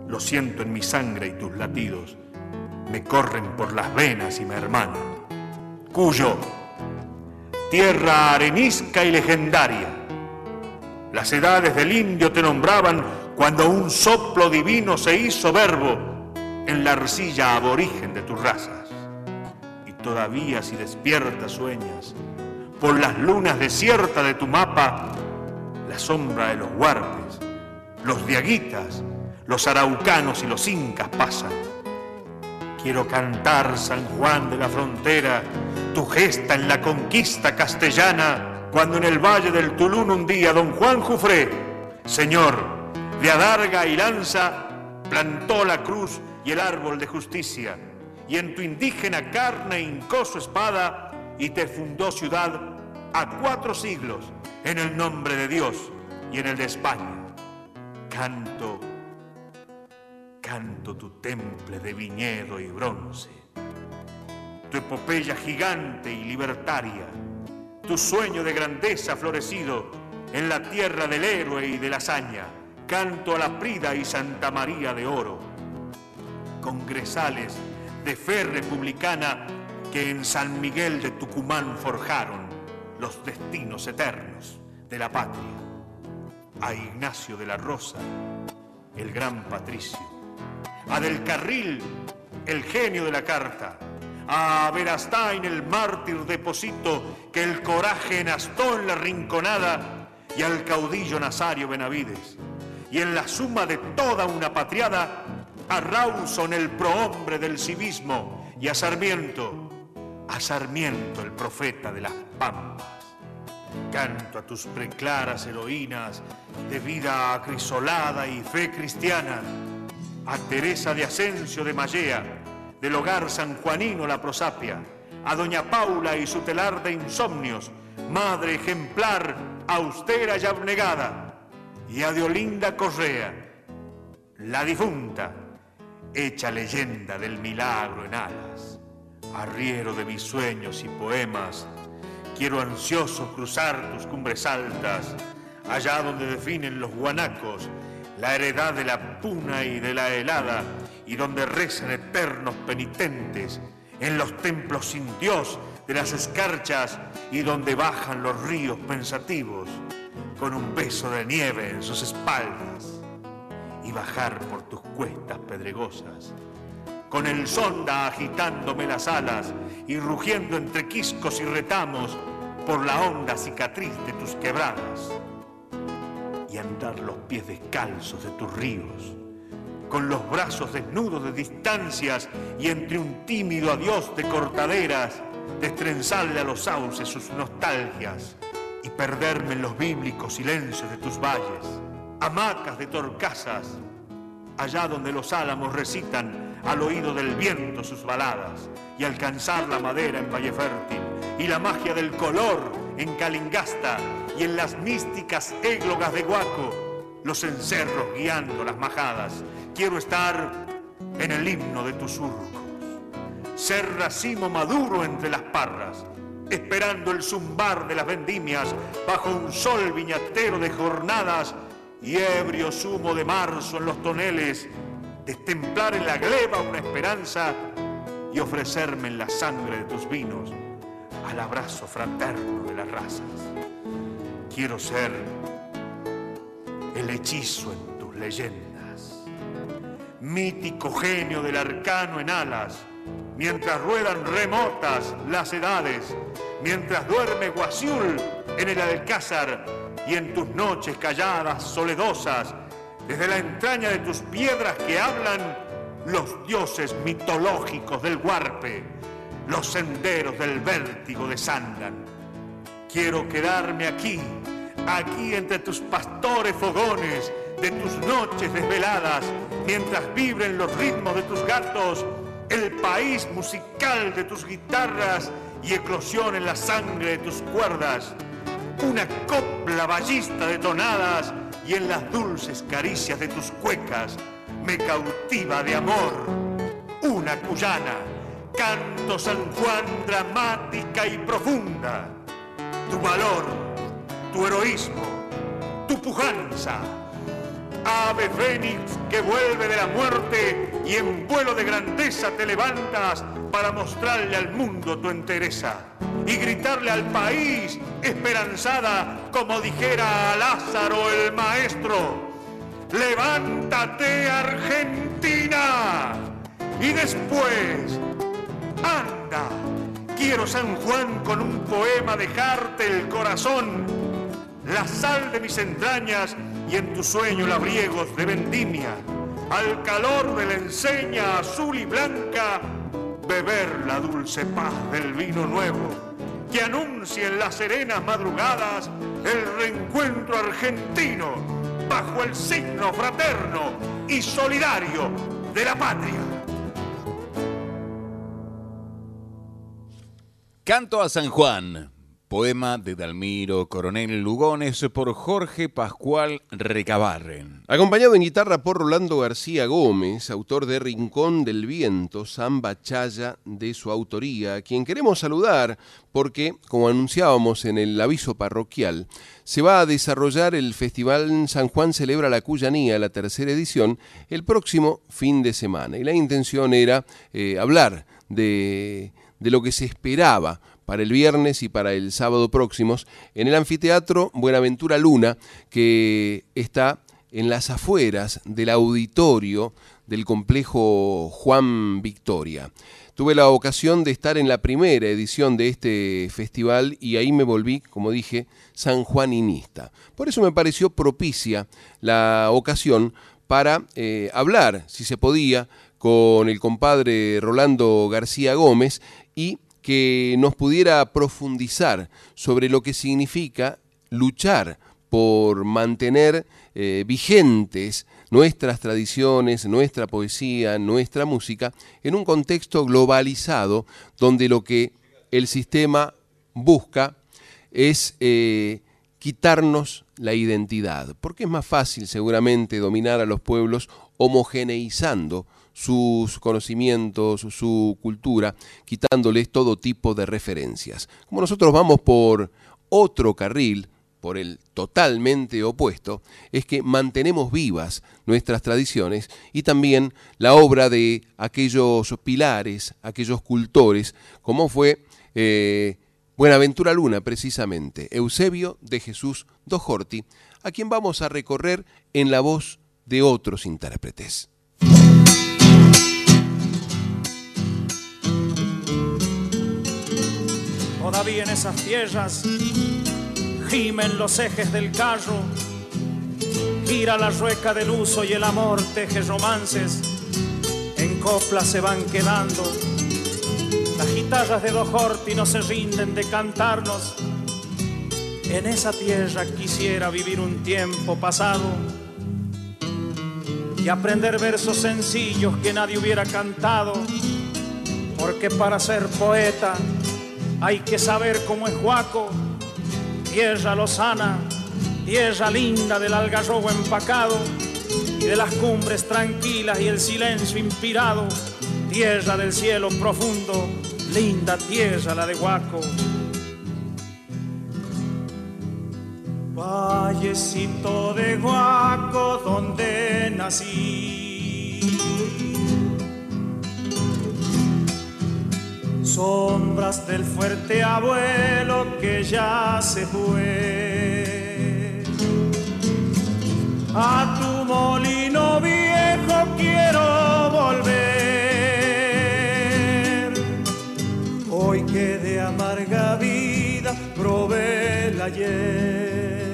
lo siento en mi sangre y tus latidos me corren por las venas y me hermanan. Cuyo, tierra arenisca y legendaria, las edades del indio te nombraban cuando un soplo divino se hizo verbo en la arcilla aborigen de tus razas. Y todavía si despiertas sueñas, por las lunas desiertas de tu mapa, la sombra de los huarpes, los diaguitas, los araucanos y los incas pasan. Quiero cantar San Juan de la Frontera, tu gesta en la conquista castellana, cuando en el valle del Tulún un día don Juan Jufré, señor de adarga y lanza, plantó la cruz y el árbol de justicia, y en tu indígena carne hincó su espada y te fundó ciudad a cuatro siglos en el nombre de Dios y en el de España. Canto canto tu temple de viñedo y bronce, tu epopeya gigante y libertaria, tu sueño de grandeza florecido en la tierra del héroe y de la hazaña, canto a la Prida y Santa María de Oro, congresales de fe republicana que en San Miguel de Tucumán forjaron los destinos eternos de la patria, a Ignacio de la Rosa, el gran patricio, a Del Carril, el genio de la carta, a Verastain, el mártir deposito que el coraje enastó en la rinconada, y al caudillo Nazario Benavides, y en la suma de toda una patriada, a Rawson, el prohombre del civismo, y a Sarmiento, a Sarmiento, el profeta de las pampas. Canto a tus preclaras heroínas de vida acrisolada y fe cristiana, a Teresa de Asensio de Mallea, del hogar sanjuanino La Prosapia, a doña Paula y su telar de insomnios, madre ejemplar, austera y abnegada, y a Deolinda Correa, la difunta, hecha leyenda del milagro en alas, arriero de mis sueños y poemas, quiero ansioso cruzar tus cumbres altas, allá donde definen los guanacos la heredad de la puna y de la helada, y donde rezan eternos penitentes, en los templos sin Dios de las escarchas, y donde bajan los ríos pensativos, con un beso de nieve en sus espaldas. y bajar por tus cuestas pedregosas, con el sonda agitándome las alas y rugiendo entre quiscos y retamos por la honda cicatriz de tus quebradas, y andar los pies descalzos de tus ríos, con los brazos desnudos de distancias y entre un tímido adiós de cortaderas, destrenzarle a los sauces sus nostalgias y perderme en los bíblicos silencios de tus valles, hamacas de torcasas, allá donde los álamos recitan al oído del viento sus baladas y alcanzar la madera en Valle Fértil y la magia del color en Calingasta y en las místicas églogas de Guaco, los encerros guiando las majadas. Quiero estar en el himno de tus surcos, ser racimo maduro entre las parras, esperando el zumbar de las vendimias bajo un sol viñatero de jornadas y ebrio zumo de marzo en los toneles, destemplar en la gleba una esperanza y ofrecerme en la sangre de tus vinos al abrazo fraterno de las razas. Quiero ser el hechizo en tus leyendas, mítico genio del arcano en alas, mientras ruedan remotas las edades, mientras duerme Guasiul en el alcázar y en tus noches calladas, soledosas, desde la entraña de tus piedras que hablan los dioses mitológicos del Huarpe, los senderos del vértigo desandan. Quiero quedarme aquí, aquí entre tus pastores fogones, de tus noches desveladas, mientras vibren los ritmos de tus gatos, el país musical de tus guitarras y eclosión la sangre de tus cuerdas una copla ballista de tonadas y en las dulces caricias de tus cuecas me cautiva de amor una cuyana, canto San Juan dramática y profunda, tu valor, tu heroísmo, tu pujanza, ave fénix que vuelve de la muerte y en vuelo de grandeza te levantas para mostrarle al mundo tu entereza y gritarle al país esperanzada como dijera a Lázaro el maestro, levántate Argentina y después, anda, quiero San Juan con un poema dejarte el corazón, la sal de mis entrañas y en tu sueño labriegos de vendimia, al calor de la enseña azul y blanca, beber la dulce paz del vino nuevo que anuncie en las serenas madrugadas el reencuentro argentino bajo el signo fraterno y solidario de la patria. Canto a San Juan, Poema de Dalmiro Coronel Lugones por Jorge Pascual Recabarren. Acompañado en guitarra por Rolando García Gómez, autor de Rincón del Viento, samba chaya de su autoría, a quien queremos saludar porque, como anunciábamos en el aviso parroquial, se va a desarrollar el Festival San Juan Celebra la Cuyanía, la tercera edición, el próximo fin de semana. Y la intención era eh, hablar de, de lo que se esperaba para el viernes y para el sábado próximos en el anfiteatro Buenaventura Luna, que está en las afueras del auditorio del complejo Juan Victoria. Tuve la ocasión de estar en la primera edición de este festival y ahí me volví, como dije, sanjuaninista. Por eso me pareció propicia la ocasión para eh, hablar, si se podía, con el compadre Rolando García Gómez y que nos pudiera profundizar sobre lo que significa luchar por mantener eh, vigentes nuestras tradiciones, nuestra poesía, nuestra música, en un contexto globalizado donde lo que el sistema busca es eh, quitarnos la identidad, porque es más fácil seguramente dominar a los pueblos homogeneizando sus conocimientos, su cultura, quitándoles todo tipo de referencias. Como nosotros vamos por otro carril, por el totalmente opuesto, es que mantenemos vivas nuestras tradiciones y también la obra de aquellos pilares, aquellos cultores, como fue eh, Buenaventura Luna, precisamente, Eusebio de Jesús Dojorti, a quien vamos a recorrer en la voz de otros intérpretes. Todavía en esas tierras gimen los ejes del carro, gira la rueca del uso y el amor teje romances, en coplas se van quedando, las guitarras de dos horti no se rinden de cantarnos, en esa tierra quisiera vivir un tiempo pasado y aprender versos sencillos que nadie hubiera cantado, porque para ser poeta hay que saber cómo es Huaco, tierra lozana, tierra linda del algarrobo empacado y de las cumbres tranquilas y el silencio inspirado, tierra del cielo profundo, linda tierra la de Huaco. Vallecito de Huaco donde nací. Sombras del fuerte abuelo que ya se fue. A tu molino viejo quiero volver. Hoy que de amarga vida probé el ayer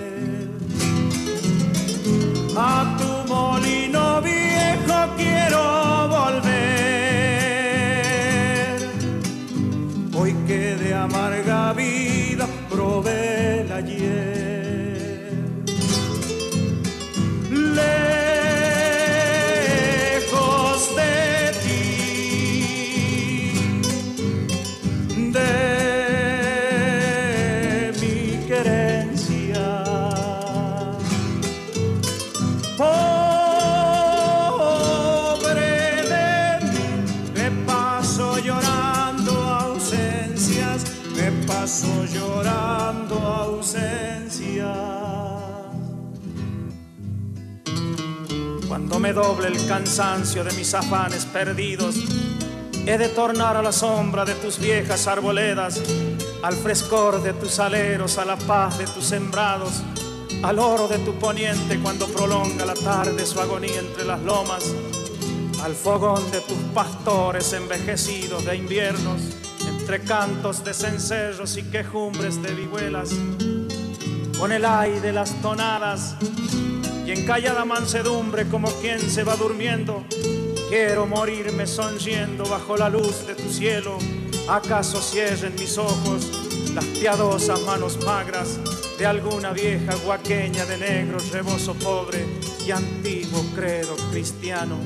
a tu molino viejo quiero volver. Amarga me doble el cansancio de mis afanes perdidos, he de tornar a la sombra de tus viejas arboledas, al frescor de tus aleros, a la paz de tus sembrados al oro de tu poniente cuando prolonga la tarde su agonía entre las lomas, al fogón de tus pastores envejecidos de inviernos, entre cantos de cencerros y quejumbres de vihuelas, con el aire de las tonadas y en callada mansedumbre como quien se va durmiendo, quiero morirme sonriendo bajo la luz de tu cielo, acaso cierren mis ojos las piadosas manos magras de alguna vieja guaqueña de negro rebozo pobre y antiguo credo cristiano.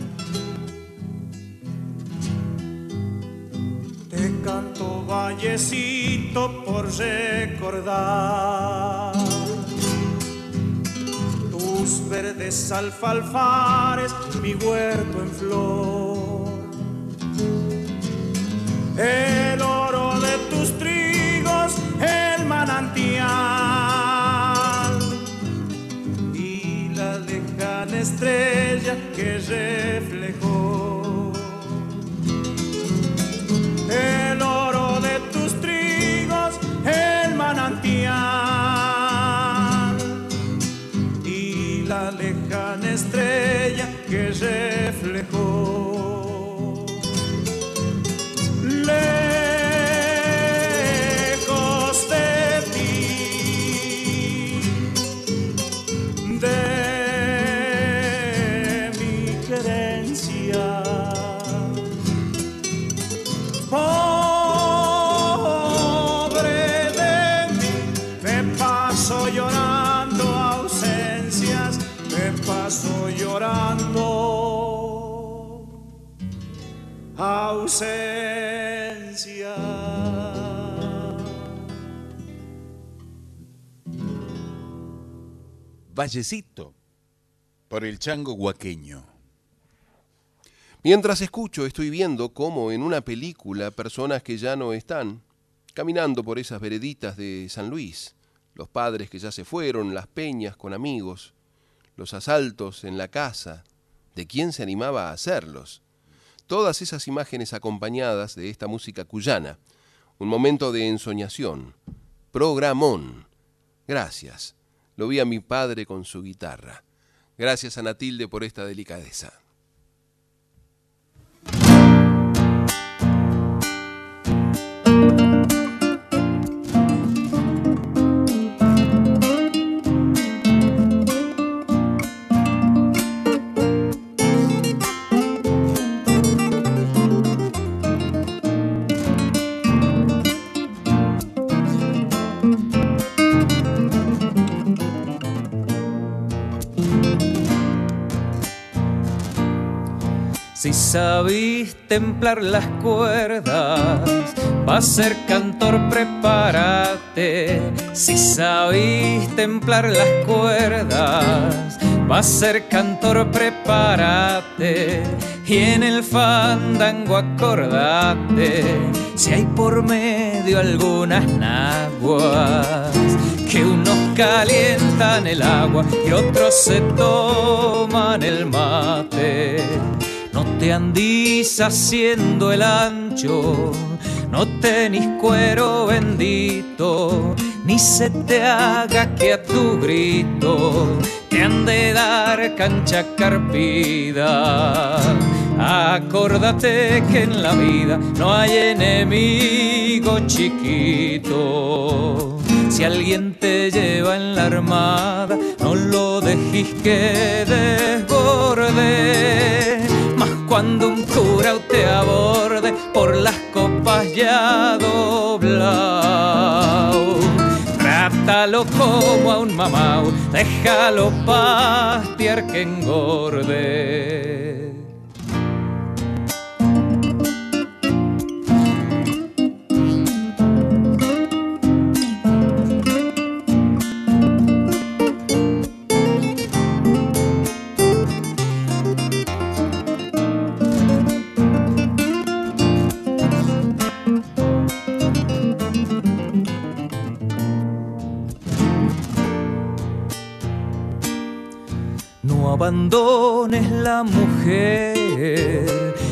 Te canto vallecito por recordar verdes alfalfares, mi huerto en flor. El oro de tus trigos, el manantial y la lejana estrella que reflejó. El oro de tus trigos, el manantial estrella que reflejó. Ausencias. Vallecito, por el chango guaqueño. Mientras escucho, estoy viendo cómo en una película personas que ya no están, caminando por esas vereditas de San Luis, los padres que ya se fueron, las peñas con amigos, los asaltos en la casa, de quién se animaba a hacerlos. Todas esas imágenes acompañadas de esta música cuyana, un momento de ensoñación, programón. Gracias. Lo vi a mi padre con su guitarra. Gracias a Natilde por esta delicadeza. Si sabís templar las cuerdas, va a ser cantor, prepárate. Si sabís templar las cuerdas, va a ser cantor, prepárate. Y en el fandango acordate, si hay por medio algunas naguas, que unos calientan el agua y otros se toman el mate. Te andís haciendo el ancho, no tenís cuero bendito, ni se te haga que a tu grito te han de dar cancha carpida. Acórdate que en la vida no hay enemigo chiquito. Si alguien te lleva en la armada, no lo dejes que desborde cuando un cura te aborde por las copas ya doblado. Trátalo como a un mamau, déjalo pastear que engorde. Abandones la mujer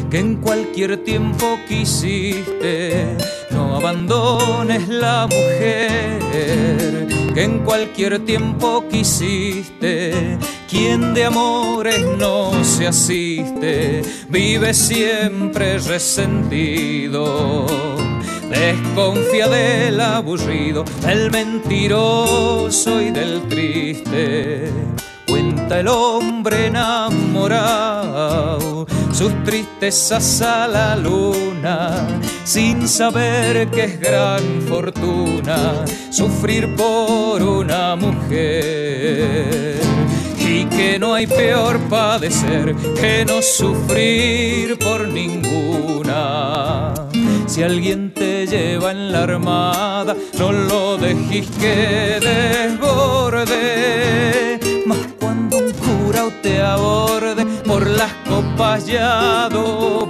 que en cualquier tiempo quisiste. No abandones la mujer que en cualquier tiempo quisiste. Quien de amores no se asiste, vive siempre resentido. Desconfía del aburrido, del mentiroso y del triste. El hombre enamorado sus tristezas a la luna, sin saber que es gran fortuna sufrir por una mujer. Y que no hay peor padecer que no sufrir por ninguna. Si alguien te lleva en la armada, no lo dejes que desborde. Cuando un cura te aborde por las copas ya doblado,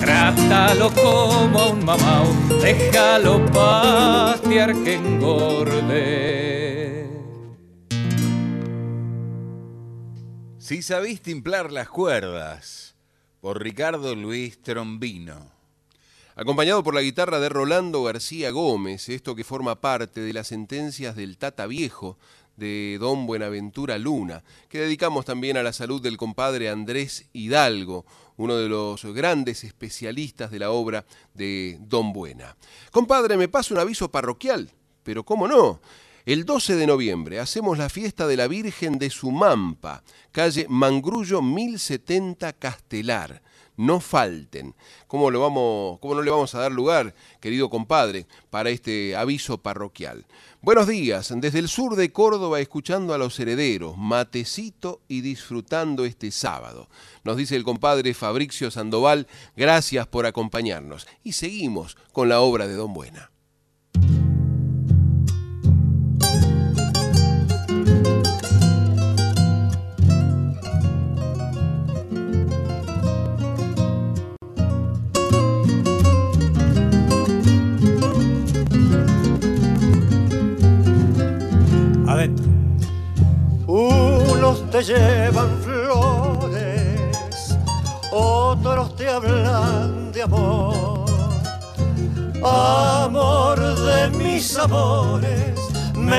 trátalo como a un mamau, déjalo pastear que engorde. Si sabís timplar las cuerdas, por Ricardo Luis Trombino. Acompañado por la guitarra de Rolando García Gómez, esto que forma parte de las sentencias del Tata Viejo de Don Buenaventura Luna, que dedicamos también a la salud del compadre Andrés Hidalgo, uno de los grandes especialistas de la obra de Don Buena. Compadre, me pasa un aviso parroquial, pero ¿cómo no? El 12 de noviembre hacemos la fiesta de la Virgen de Sumampa, calle Mangrullo 1070 Castelar. No falten. ¿Cómo, lo vamos, ¿Cómo no le vamos a dar lugar, querido compadre, para este aviso parroquial? Buenos días, desde el sur de Córdoba escuchando a los herederos, matecito y disfrutando este sábado. Nos dice el compadre Fabricio Sandoval, gracias por acompañarnos. Y seguimos con la obra de Don Buena.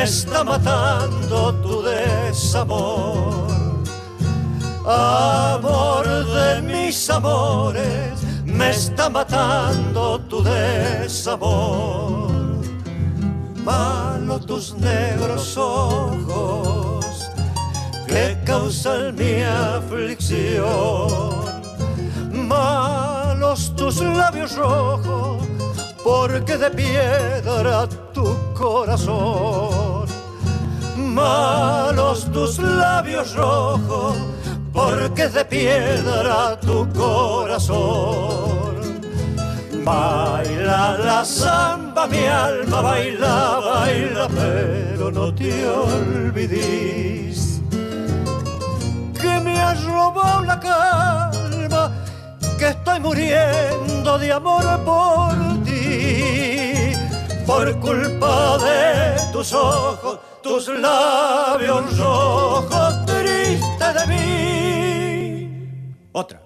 Está matando tu desamor. Amor de mis amores, me está matando tu desamor. Malo tus negros ojos que causan mi aflicción. Malos tus labios rojos, porque de piedra tu corazón. Malos tus labios rojos, porque de piedra tu corazón. Baila la samba, mi alma, baila, baila, pero no te olvides que me has robado la calma, que estoy muriendo de amor por ti, por culpa de tus ojos, tus labios rojos, triste de mí. Otra.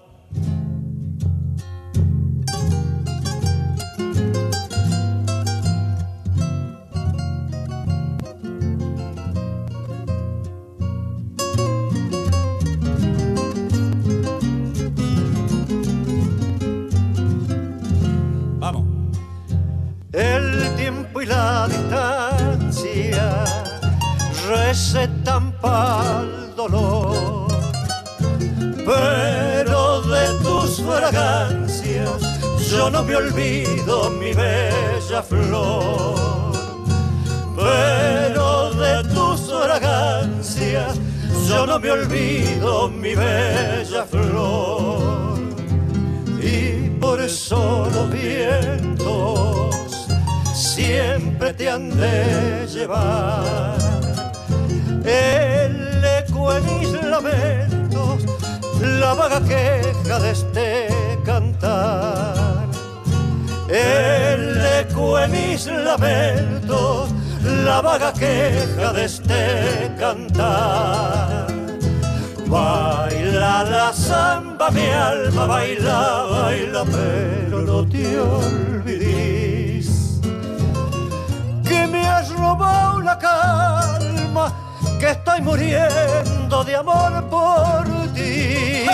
Vamos. El tiempo y la distancia recetan para el dolor, pero de tus fragancias yo no me olvido, mi bella flor. Pero de tus fragancias yo no me olvido, mi bella flor. Y por eso los vientos siempre te han de llevar. El eco en mis lamentos, la vaga queja de este cantar. El eco en mis lamentos, la vaga queja de este cantar. Baila la samba, mi alma, baila, baila, pero no te olvides que me has robado la calma, que estoy muriendo de amor por ti,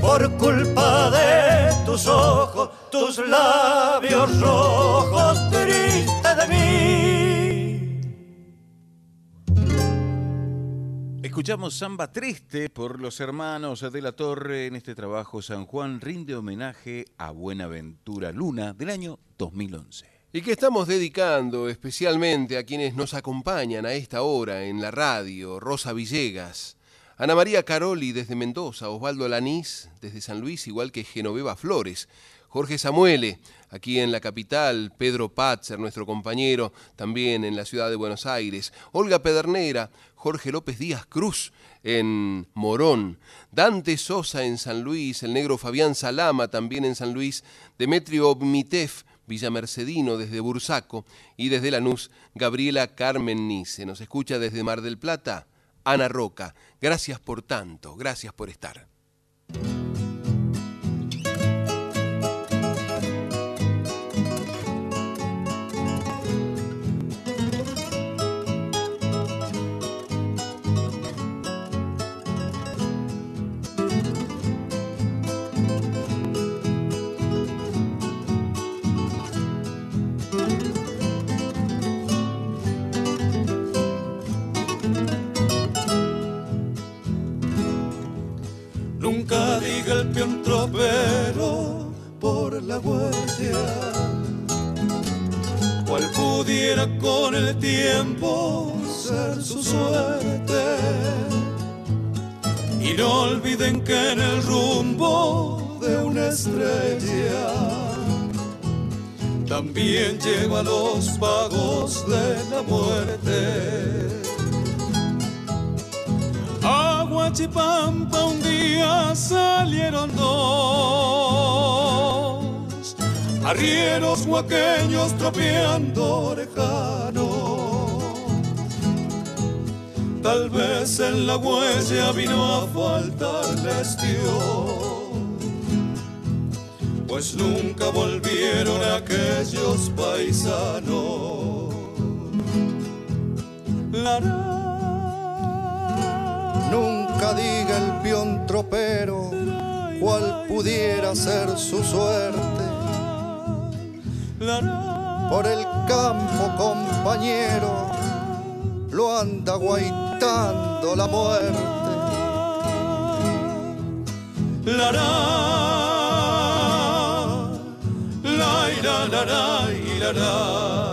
por culpa de tus ojos, tus labios rojos, triste de mí. Escuchamos Samba Triste por los hermanos de la Torre en este trabajo San Juan rinde homenaje a Buenaventura Luna del año 2011. Y que estamos dedicando especialmente a quienes nos acompañan a esta hora en la radio, Rosa Villegas, Ana María Caroli desde Mendoza, Osvaldo Lanís desde San Luis, igual que Genoveva Flores, Jorge Samuele, aquí en la capital, Pedro Patzer, nuestro compañero, también en la ciudad de Buenos Aires, Olga Pedernera, Jorge López Díaz Cruz en Morón, Dante Sosa en San Luis, el negro Fabián Salama también en San Luis, Demetrio Obmitev, Villa Mercedino desde Bursaco y desde Lanús, Gabriela Carmen Nice. Nos escucha desde Mar del Plata, Ana Roca. Gracias por tanto, gracias por estar. El peón por la huella, cual pudiera con el tiempo ser su suerte. Y no olviden que en el rumbo de una estrella también lleva los vagos de la muerte. Chipampa un día salieron dos arrieros huaqueños tropeando lejano. Tal vez en la huella vino a faltarles Dios, pues nunca volvieron aquellos paisanos. Nunca diga el peón tropero cuál pudiera ser su suerte. Por el campo, compañero, lo anda guaitando la muerte. La la la la la la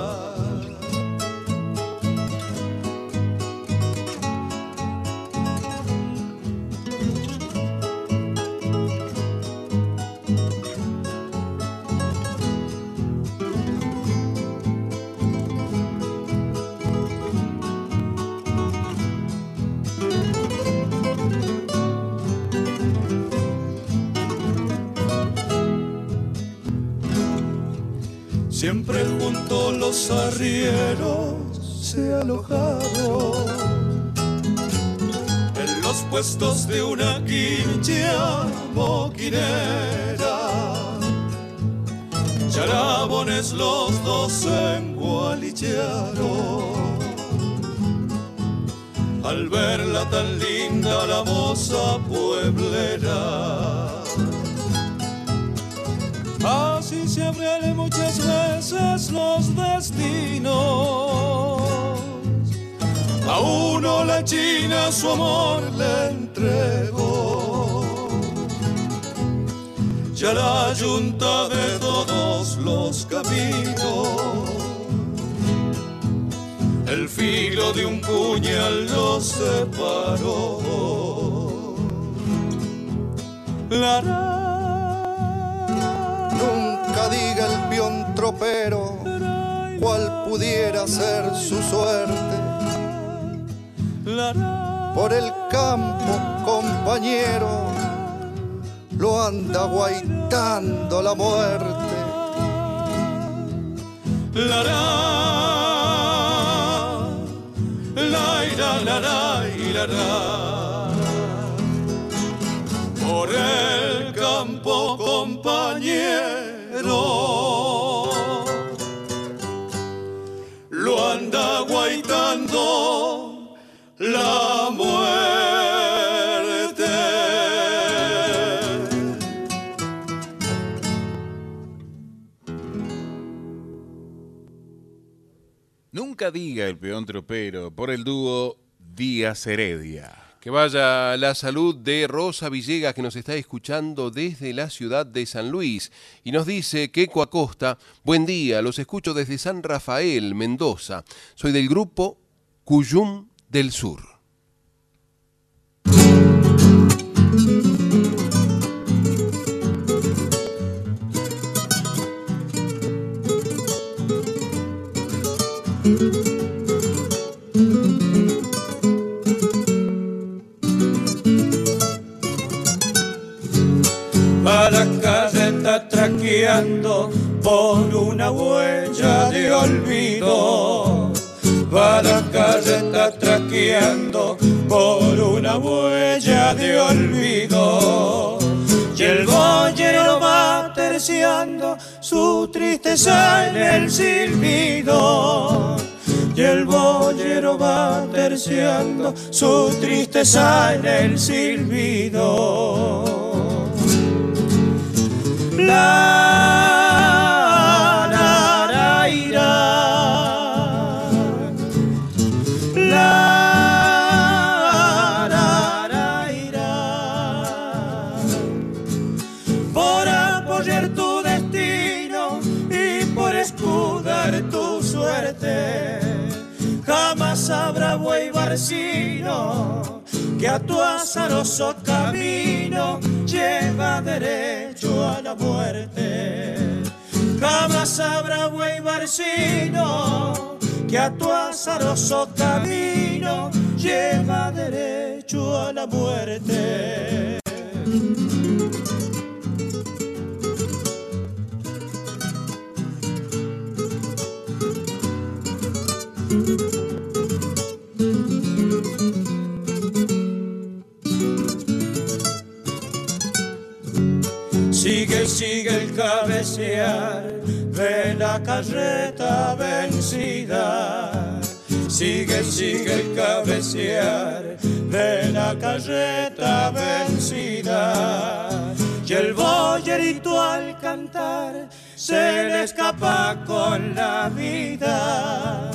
Siempre junto los arrieros se alojaron en los puestos de una quincha moquinera. Charabones los dos se engualichearon al verla tan linda la moza pueblera. Así se abren muchas veces los destinos. A uno la China su amor le entregó. Ya la yunta de todos los caminos. El filo de un puñal los separó. La, Nunca diga el peón tropero cuál pudiera ser su suerte. Por el campo, compañero, lo anda guaitando la muerte. La la la por el campo compañero lo anda guaitando la muerte Nunca diga el peón tropero por el dúo Díaz Heredia. Que vaya la salud de Rosa Villegas que nos está escuchando desde la ciudad de San Luis y nos dice que Acosta, buen día, los escucho desde San Rafael, Mendoza. Soy del grupo Cuyum del Sur. Traqueando por una huella de olvido. Va la carreta traqueando por una huella de olvido. Y el boyero va terciando su tristeza en el silbido. Y el boyero va terciando su tristeza en el silbido. Jamás habrá buey barcino que a tu azaroso camino lleva derecho a la muerte. Jamás habrá buey barcino que a tu azaroso camino lleva derecho a la muerte. Sigue, el cabecear de la carreta vencida. sigue, sigue el cabecear de la carreta vencida. Y el boyerito al cantar se le escapa con la vida.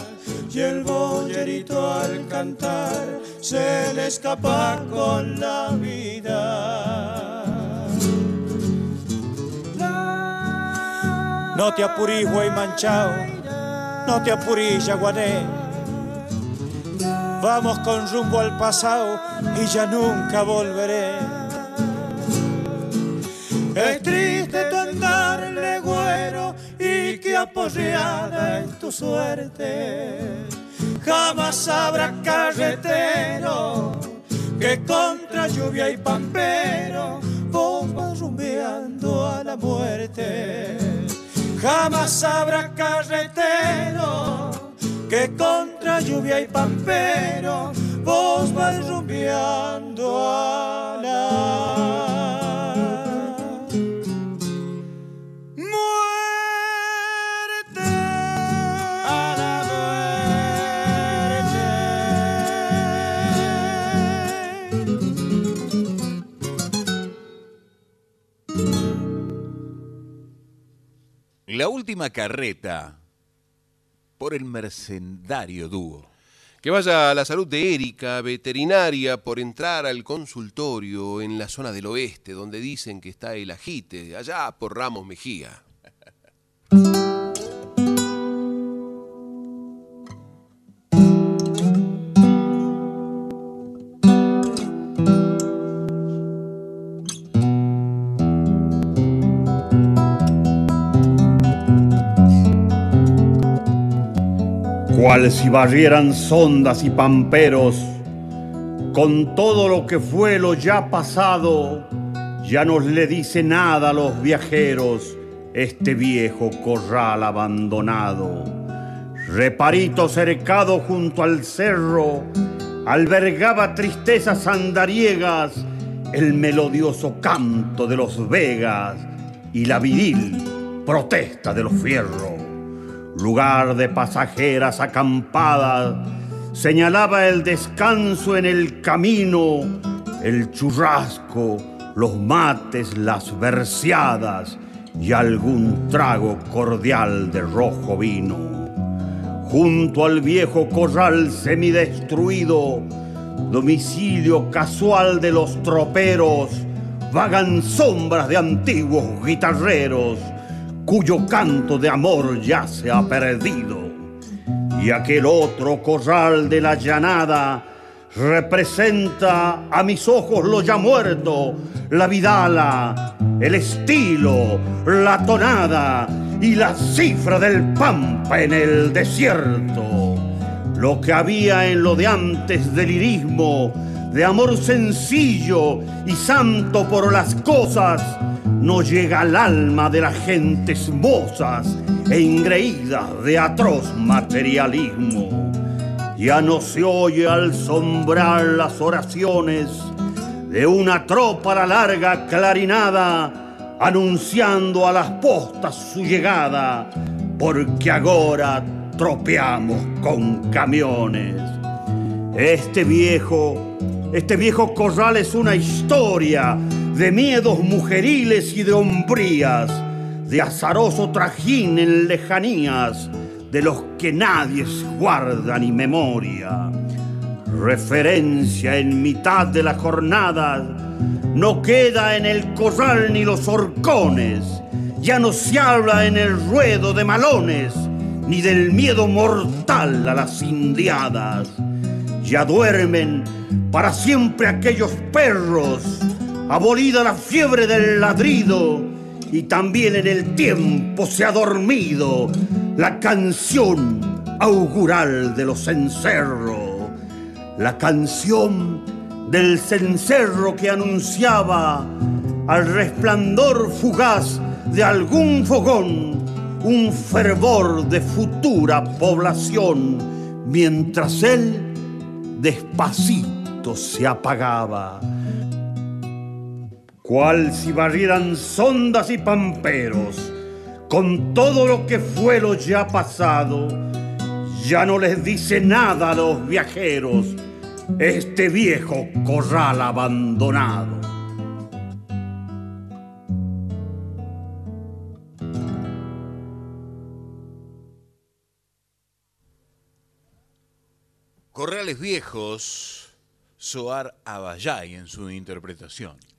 Y el boyerito al cantar se le escapa con la vida. No te apurís, güey manchao, no te apurís, yaguané. Vamos con rumbo al pasado y ya nunca volveré. Es triste tu andar legüero y que apoyada en tu suerte. Jamás habrá carretero que contra lluvia y pampero vas rumbeando a la muerte. Jamás habrá carretero que contra lluvia y pampero vos vas rumbeando a la La última carreta por el mercenario dúo. Que vaya a la salud de Erika, veterinaria, por entrar al consultorio en la zona del oeste, donde dicen que está el ajite, allá por Ramos Mejía. Si barrieran sondas y pamperos, con todo lo que fue lo ya pasado, ya nos le dice nada a los viajeros este viejo corral abandonado. Reparito cercado junto al cerro, albergaba tristezas andariegas, el melodioso canto de los vegas y la viril protesta de los fierros lugar de pasajeras acampadas, señalaba el descanso en el camino, el churrasco, los mates, las verseadas y algún trago cordial de rojo vino. Junto al viejo corral semidestruido, domicilio casual de los troperos, vagan sombras de antiguos guitarreros cuyo canto de amor ya se ha perdido. Y aquel otro corral de la llanada representa a mis ojos lo ya muerto, la vidala, el estilo, la tonada y la cifra del pampa en el desierto. Lo que había en lo de antes del lirismo, de amor sencillo y santo por las cosas, no llega al alma de las gentes mozas e ingreídas de atroz materialismo. Ya no se oye al sombrar las oraciones de una tropa la larga clarinada anunciando a las postas su llegada, porque ahora tropeamos con camiones. Este viejo, este viejo corral es una historia de miedos mujeriles y de hombrías, de azaroso trajín en lejanías, de los que nadie guarda ni memoria. Referencia en mitad de la jornada, no queda en el corral ni los horcones, ya no se habla en el ruedo de malones, ni del miedo mortal a las indiadas. Ya duermen para siempre aquellos perros abolida la fiebre del ladrido y también en el tiempo se ha dormido la canción augural de los cencerros, la canción del cencerro que anunciaba al resplandor fugaz de algún fogón un fervor de futura población, mientras él despacito se apagaba cual si barrieran sondas y pamperos, con todo lo que fue lo ya pasado, ya no les dice nada a los viajeros este viejo corral abandonado. Corrales Viejos, Soar Abayay en su interpretación.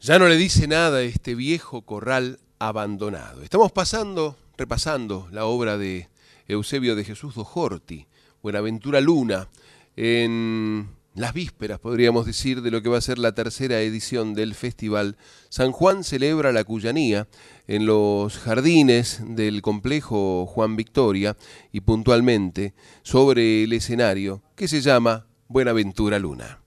Ya no le dice nada este viejo corral abandonado. Estamos pasando, repasando la obra de Eusebio de Jesús Dojorti, Buenaventura Luna, en las vísperas, podríamos decir, de lo que va a ser la tercera edición del festival. San Juan celebra la Cuyanía en los jardines del complejo Juan Victoria y puntualmente sobre el escenario que se llama Buenaventura Luna.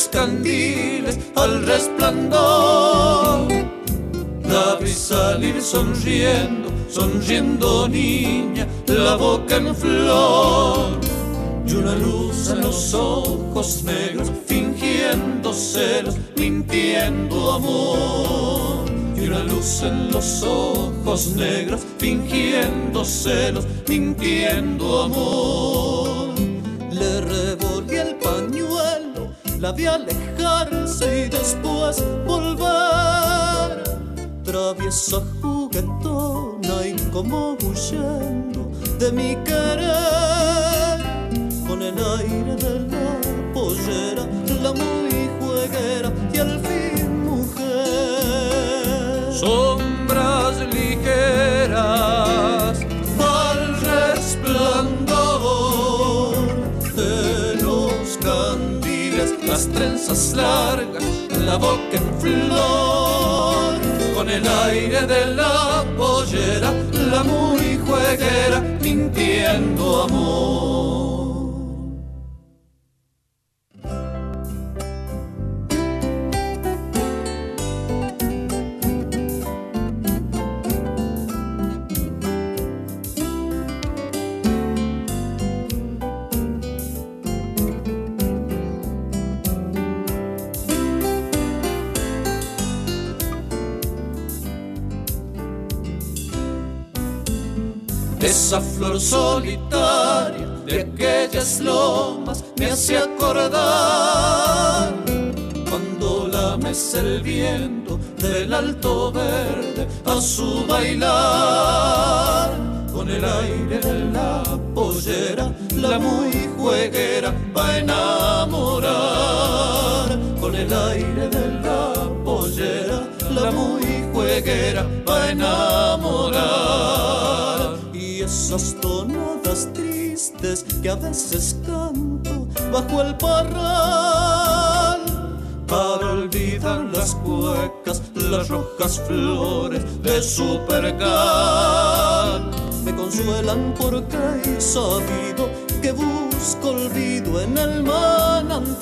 Los candiles al resplandor. La vi salir sonriendo, sonriendo niña, la boca en flor. Y una luz en los ojos negros, fingiendo celos, mintiendo amor. Y una luz en los ojos negros, fingiendo celos, mintiendo amor. Le revolví el pañuelo, la vi alejarse y después volver. Traviesa juguetona y como huyendo de mi querer. Con el aire de la pollera, la muy jueguera y al fin mujer. Sombras ligeras las trenzas largas, la boca en flor, con el aire de la pollera, la muy jueguera, mintiendo amor. Esa flor solitaria de aquellas lomas me hace acordar. Cuando la mece el viento del alto verde a su bailar con el aire de la pollera la muy jueguera va a enamorar. Con el aire de la pollera la muy jueguera va a enamorar esas tonadas tristes que a veces canto bajo el parral para olvidar las cuecas, las rojas flores de su percal. Me consuelan porque he sabido que busco olvido en el manantial.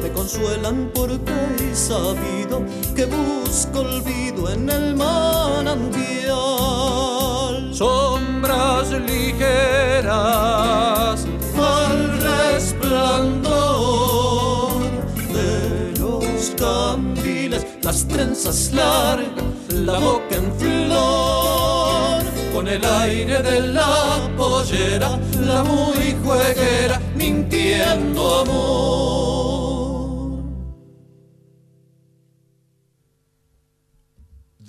Me consuelan porque he sabido que busco olvido en el manantial. Sombras ligeras al resplandor de los candiles, las trenzas largas, la boca en flor, con el aire de la pollera, la muy jueguera, mintiendo amor.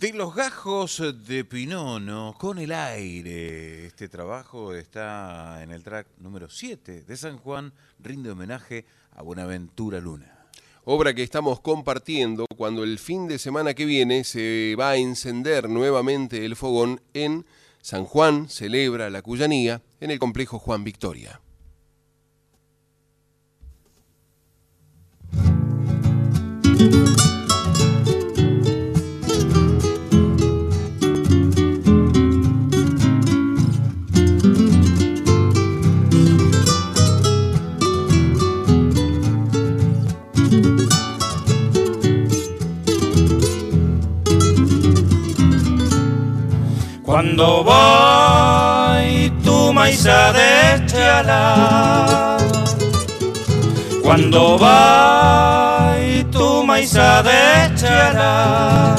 De los gajos de Pinono con el aire. Este trabajo está en el track número 7 de San Juan, rinde homenaje a Buenaventura Luna. Obra que estamos compartiendo cuando el fin de semana que viene se va a encender nuevamente el fogón en San Juan, celebra la Cuyanía, en el complejo Juan Victoria. Cuando voy tu maíza de chala, cuando voy tu maíza de chala,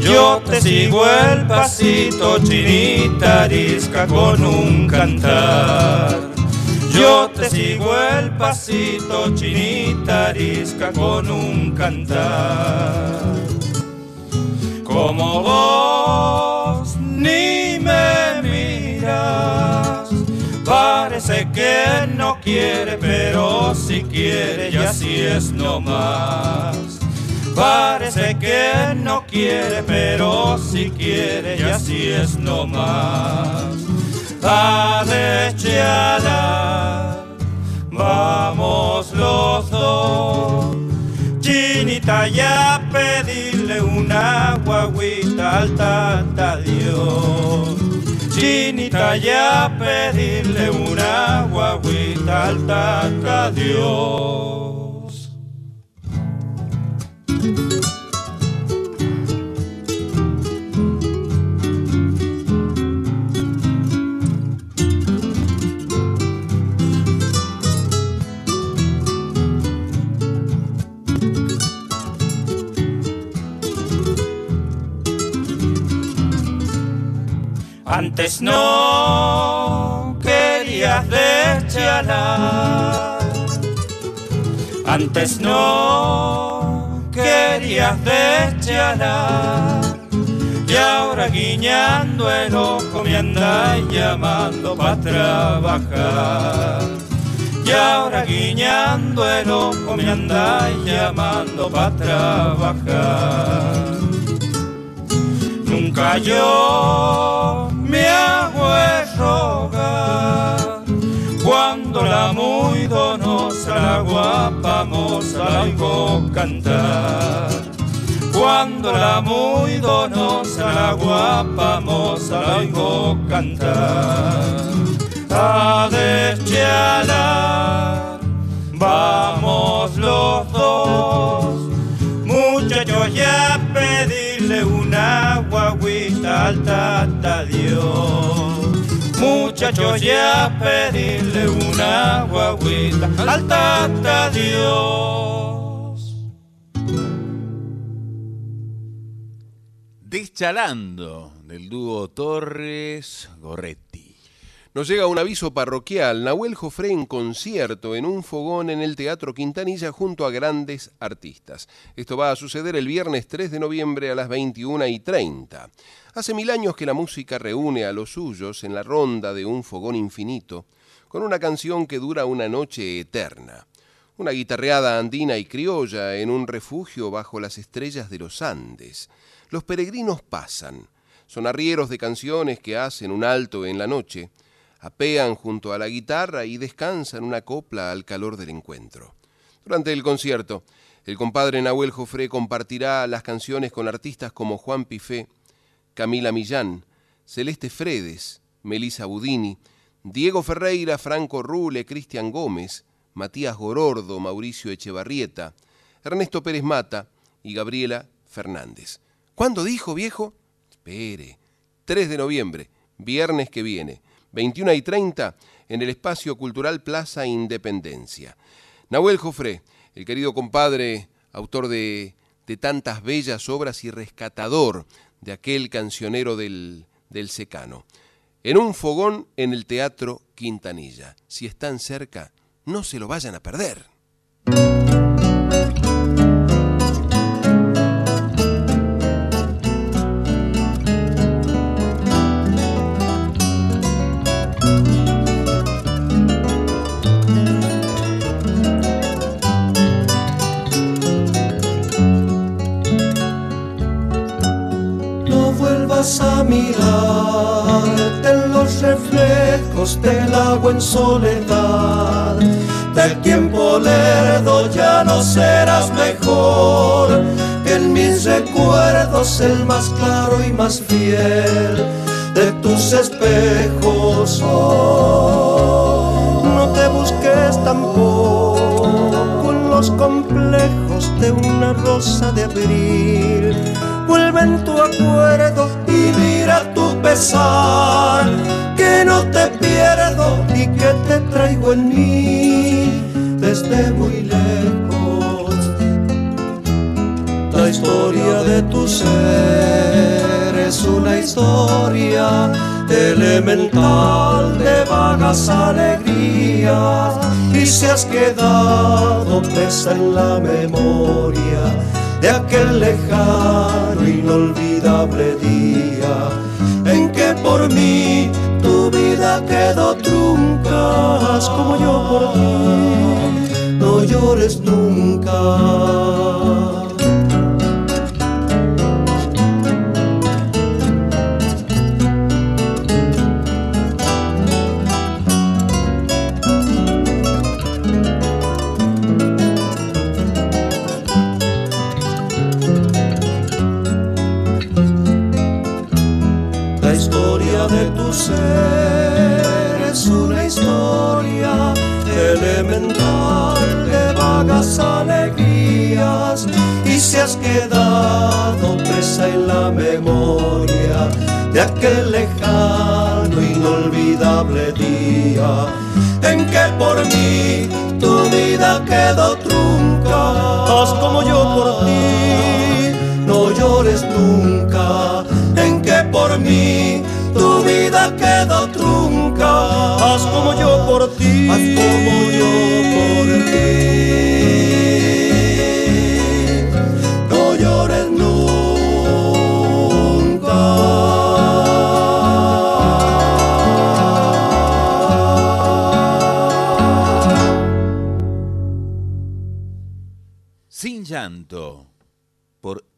yo te sigo el pasito chinita arisca con un cantar. Yo te sigo el pasito chinita arisca con un cantar. Como me parece que no quiere, pero si quiere y así es nomás. Parece que no quiere, pero si quiere y así es nomás. A deschala, vamos los dos. Chinita ya pedirle una guaguita al tata Dios. Chinita ya pedirle una guaguita al tata Dios. Antes no querías chala, Antes no querías chala, Y ahora guiñando el ojo me andas llamando para trabajar. Y ahora guiñando el ojo me andas llamando para trabajar. Nunca yo me hago rogar cuando la muy donosa, la guapa moza la oigo cantar. Cuando la muy donosa, la guapa moza la oigo cantar. A deschalar, vamos los dos, muchachos ya guaguita al tata Dios. Muchachos ya pedirle una guaguita al tata Dios. Deschalando del dúo Torres Gorretti. Nos llega un aviso parroquial. Nahuel Jofré en concierto en un fogón en el Teatro Quintanilla junto a grandes artistas. Esto va a suceder el viernes 3 de noviembre a las 21 y 30. Hace mil años que la música reúne a los suyos en la ronda de un fogón infinito, con una canción que dura una noche eterna. Una guitarreada andina y criolla en un refugio bajo las estrellas de los Andes. Los peregrinos pasan. Son arrieros de canciones que hacen un alto en la noche, apean junto a la guitarra y descansan una copla al calor del encuentro. Durante el concierto, el compadre Nahuel Jofré compartirá las canciones con artistas como Juan Pifé, Camila Millán, Celeste Fredes, Melisa Budini, Diego Ferreira, Franco Rule, Cristian Gómez, Matías Gorordo, Mauricio Echevarrieta, Ernesto Pérez Mata y Gabriela Fernández. ¿Cuándo dijo, viejo? Espere, 3 de noviembre, viernes que viene, 21 y 30, en el Espacio Cultural Plaza Independencia. Nahuel Jofré, el querido compadre, autor de, de tantas bellas obras y rescatador de aquel cancionero del, del secano. En un fogón en el Teatro Quintanilla. Si están cerca, no se lo vayan a perder. Mirarte en los reflejos del agua en soledad. Del tiempo lerdo ya no serás mejor que en mis recuerdos el más claro y más fiel de tus espejos. Oh, no te busques tampoco en los complejos de una rosa de abril. Vuelve en tu acuerdo que no te pierdo y que te traigo en mí desde muy lejos. La historia de tu ser es una historia elemental de vagas alegrías y se has quedado presa en la memoria de aquel lejano, inolvidable día por mí tu vida quedó trunca, como yo por ti, no llores nunca. Aquel lejano, inolvidable día en que por mí tu vida quedó trunca. Haz como yo por ti, no llores nunca, en que por mí tu vida quedó trunca. Haz como yo por ti, haz como yo.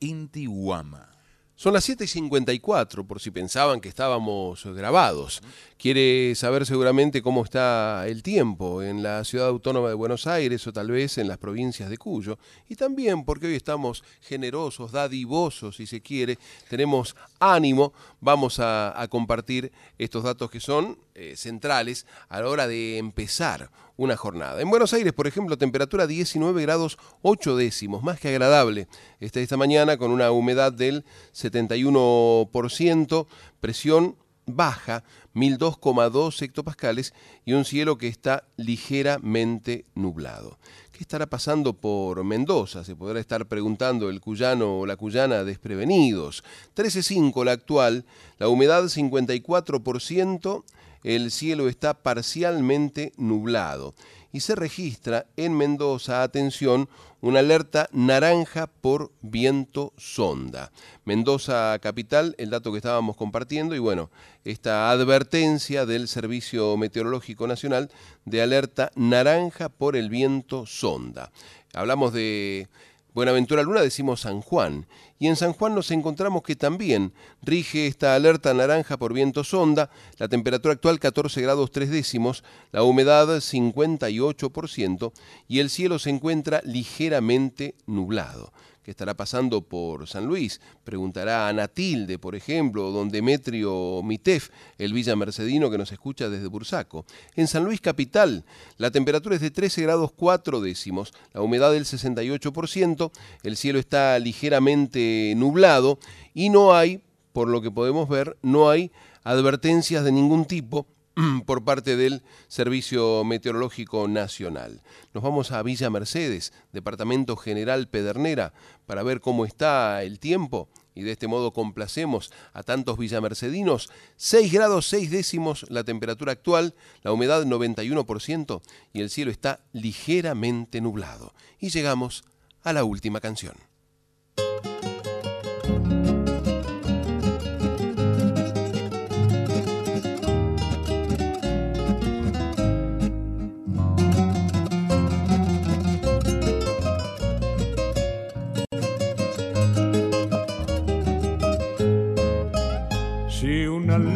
Por Inti Huama. Son las 7 y 54, por si pensaban que estábamos grabados. Quiere saber seguramente cómo está el tiempo en la ciudad autónoma de Buenos Aires o tal vez en las provincias de Cuyo. Y también porque hoy estamos generosos, dadivosos, si se quiere, tenemos ánimo, vamos a, compartir estos datos que son eh, centrales a la hora de empezar una jornada. En Buenos Aires, por ejemplo, temperatura 19 grados 8 décimos, más que agradable. Esta, esta mañana con una humedad del 71%, presión baja, 1002,2 hectopascales y un cielo que está ligeramente nublado. ¿Qué estará pasando por Mendoza? Se podrá estar preguntando el cuyano o la cuyana desprevenidos. 13,5 la actual, la humedad 54%, el cielo está parcialmente nublado y se registra en Mendoza, atención, una alerta naranja por viento sonda. Mendoza capital, el dato que estábamos compartiendo, y bueno, esta advertencia del Servicio Meteorológico Nacional de alerta naranja por el viento sonda. Hablamos de Buenaventura Luna, decimos San Juan, y en San Juan nos encontramos que también rige esta alerta naranja por viento sonda, la temperatura actual 14 grados 3 décimos, la humedad 58% y el cielo se encuentra ligeramente nublado estará pasando por San Luis. Preguntará a Natilde, por ejemplo, don Demetrio Mitef, el Villa Mercedino que nos escucha desde Bursaco. En San Luis Capital, la temperatura es de 13 grados 4 décimos, la humedad del 68%, el cielo está ligeramente nublado y no hay, por lo que podemos ver, no hay advertencias de ningún tipo por parte del Servicio Meteorológico Nacional. Nos vamos a Villa Mercedes, Departamento General Pedernera, para ver cómo está el tiempo y de este modo complacemos a tantos villamercedinos. 6 grados 6 décimos la temperatura actual, la humedad 91% y el cielo está ligeramente nublado. Y llegamos a la última canción.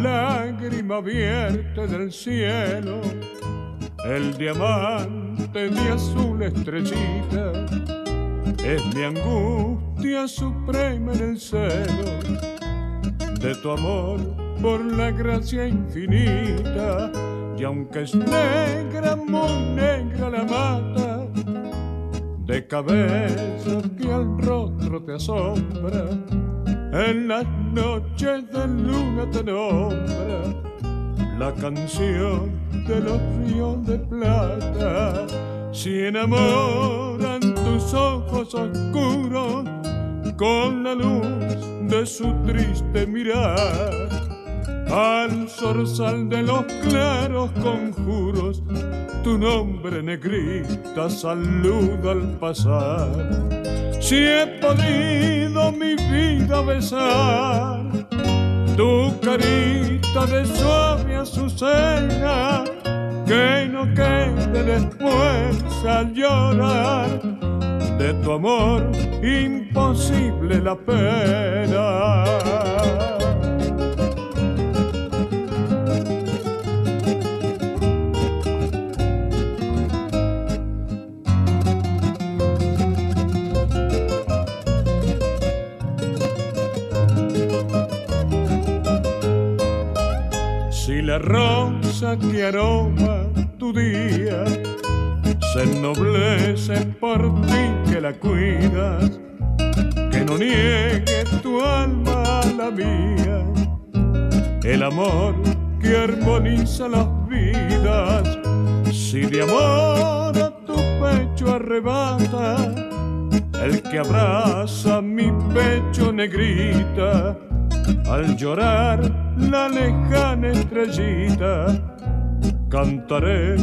Lágrima vierte del cielo, el diamante de azul estrellita, es mi angustia suprema en el celo de tu amor por la gracia infinita, y aunque es negra, muy negra la mata, de cabeza que al rostro te asombra, en las noches de luna te nombra la canción de los ríos de plata. Si enamoran tus ojos oscuros con la luz de su triste mirar, al zorzal de los claros conjuros, tu nombre negrita saluda al pasar. Si he podido mi vida besar, tu carita de suave azucena, que no quede después al llorar de tu amor imposible la pena. La rosa que aroma tu día. Se ennoblece por ti que la cuidas, que no niegue tu alma a la mía, el amor que armoniza las vidas, si de amor a tu pecho arrebata, el que abraza mi pecho negrita, al llorar la lejana estrellita, cantaré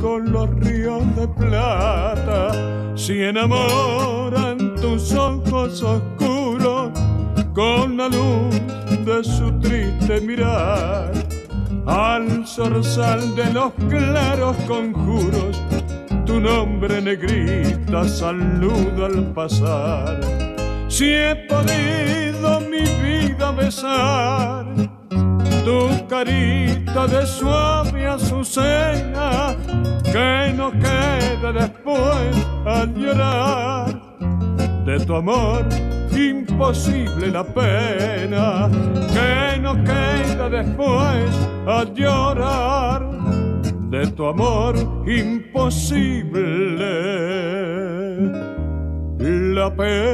con los ríos de plata. Si enamoran tus ojos oscuros con la luz de su triste mirar, al zorzal de los claros conjuros, tu nombre negrita saluda al pasar. Si he podido mi vida besar, tu carita de suave azucena, que no quede después al llorar de tu amor imposible la pena, que no quede después al llorar de tu amor imposible la pena.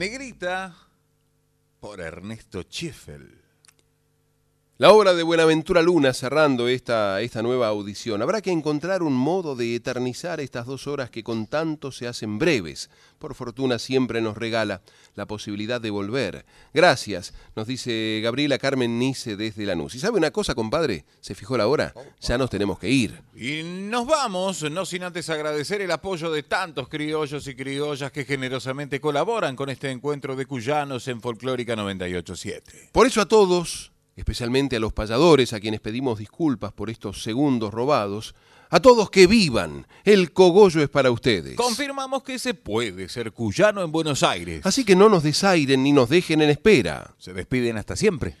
Negrita por Ernesto Schiffel. La obra de Buenaventura Luna cerrando esta, esta nueva audición. Habrá que encontrar un modo de eternizar estas dos horas que con tanto se hacen breves. Por fortuna siempre nos regala la posibilidad de volver. Gracias, nos dice Gabriela Carmen Nice desde Lanús. ¿Y sabe una cosa, compadre? ¿Se fijó la hora? Ya nos tenemos que ir. Y nos vamos, no sin antes agradecer el apoyo de tantos criollos y criollas que generosamente colaboran con este encuentro de cuyanos en Folclórica 987. Por eso a todos, especialmente a los payadores, a quienes pedimos disculpas por estos segundos robados, a todos que vivan, el cogollo es para ustedes. Confirmamos que se puede ser cuyano en Buenos Aires. Así que no nos desairen ni nos dejen en espera. Se despiden hasta siempre.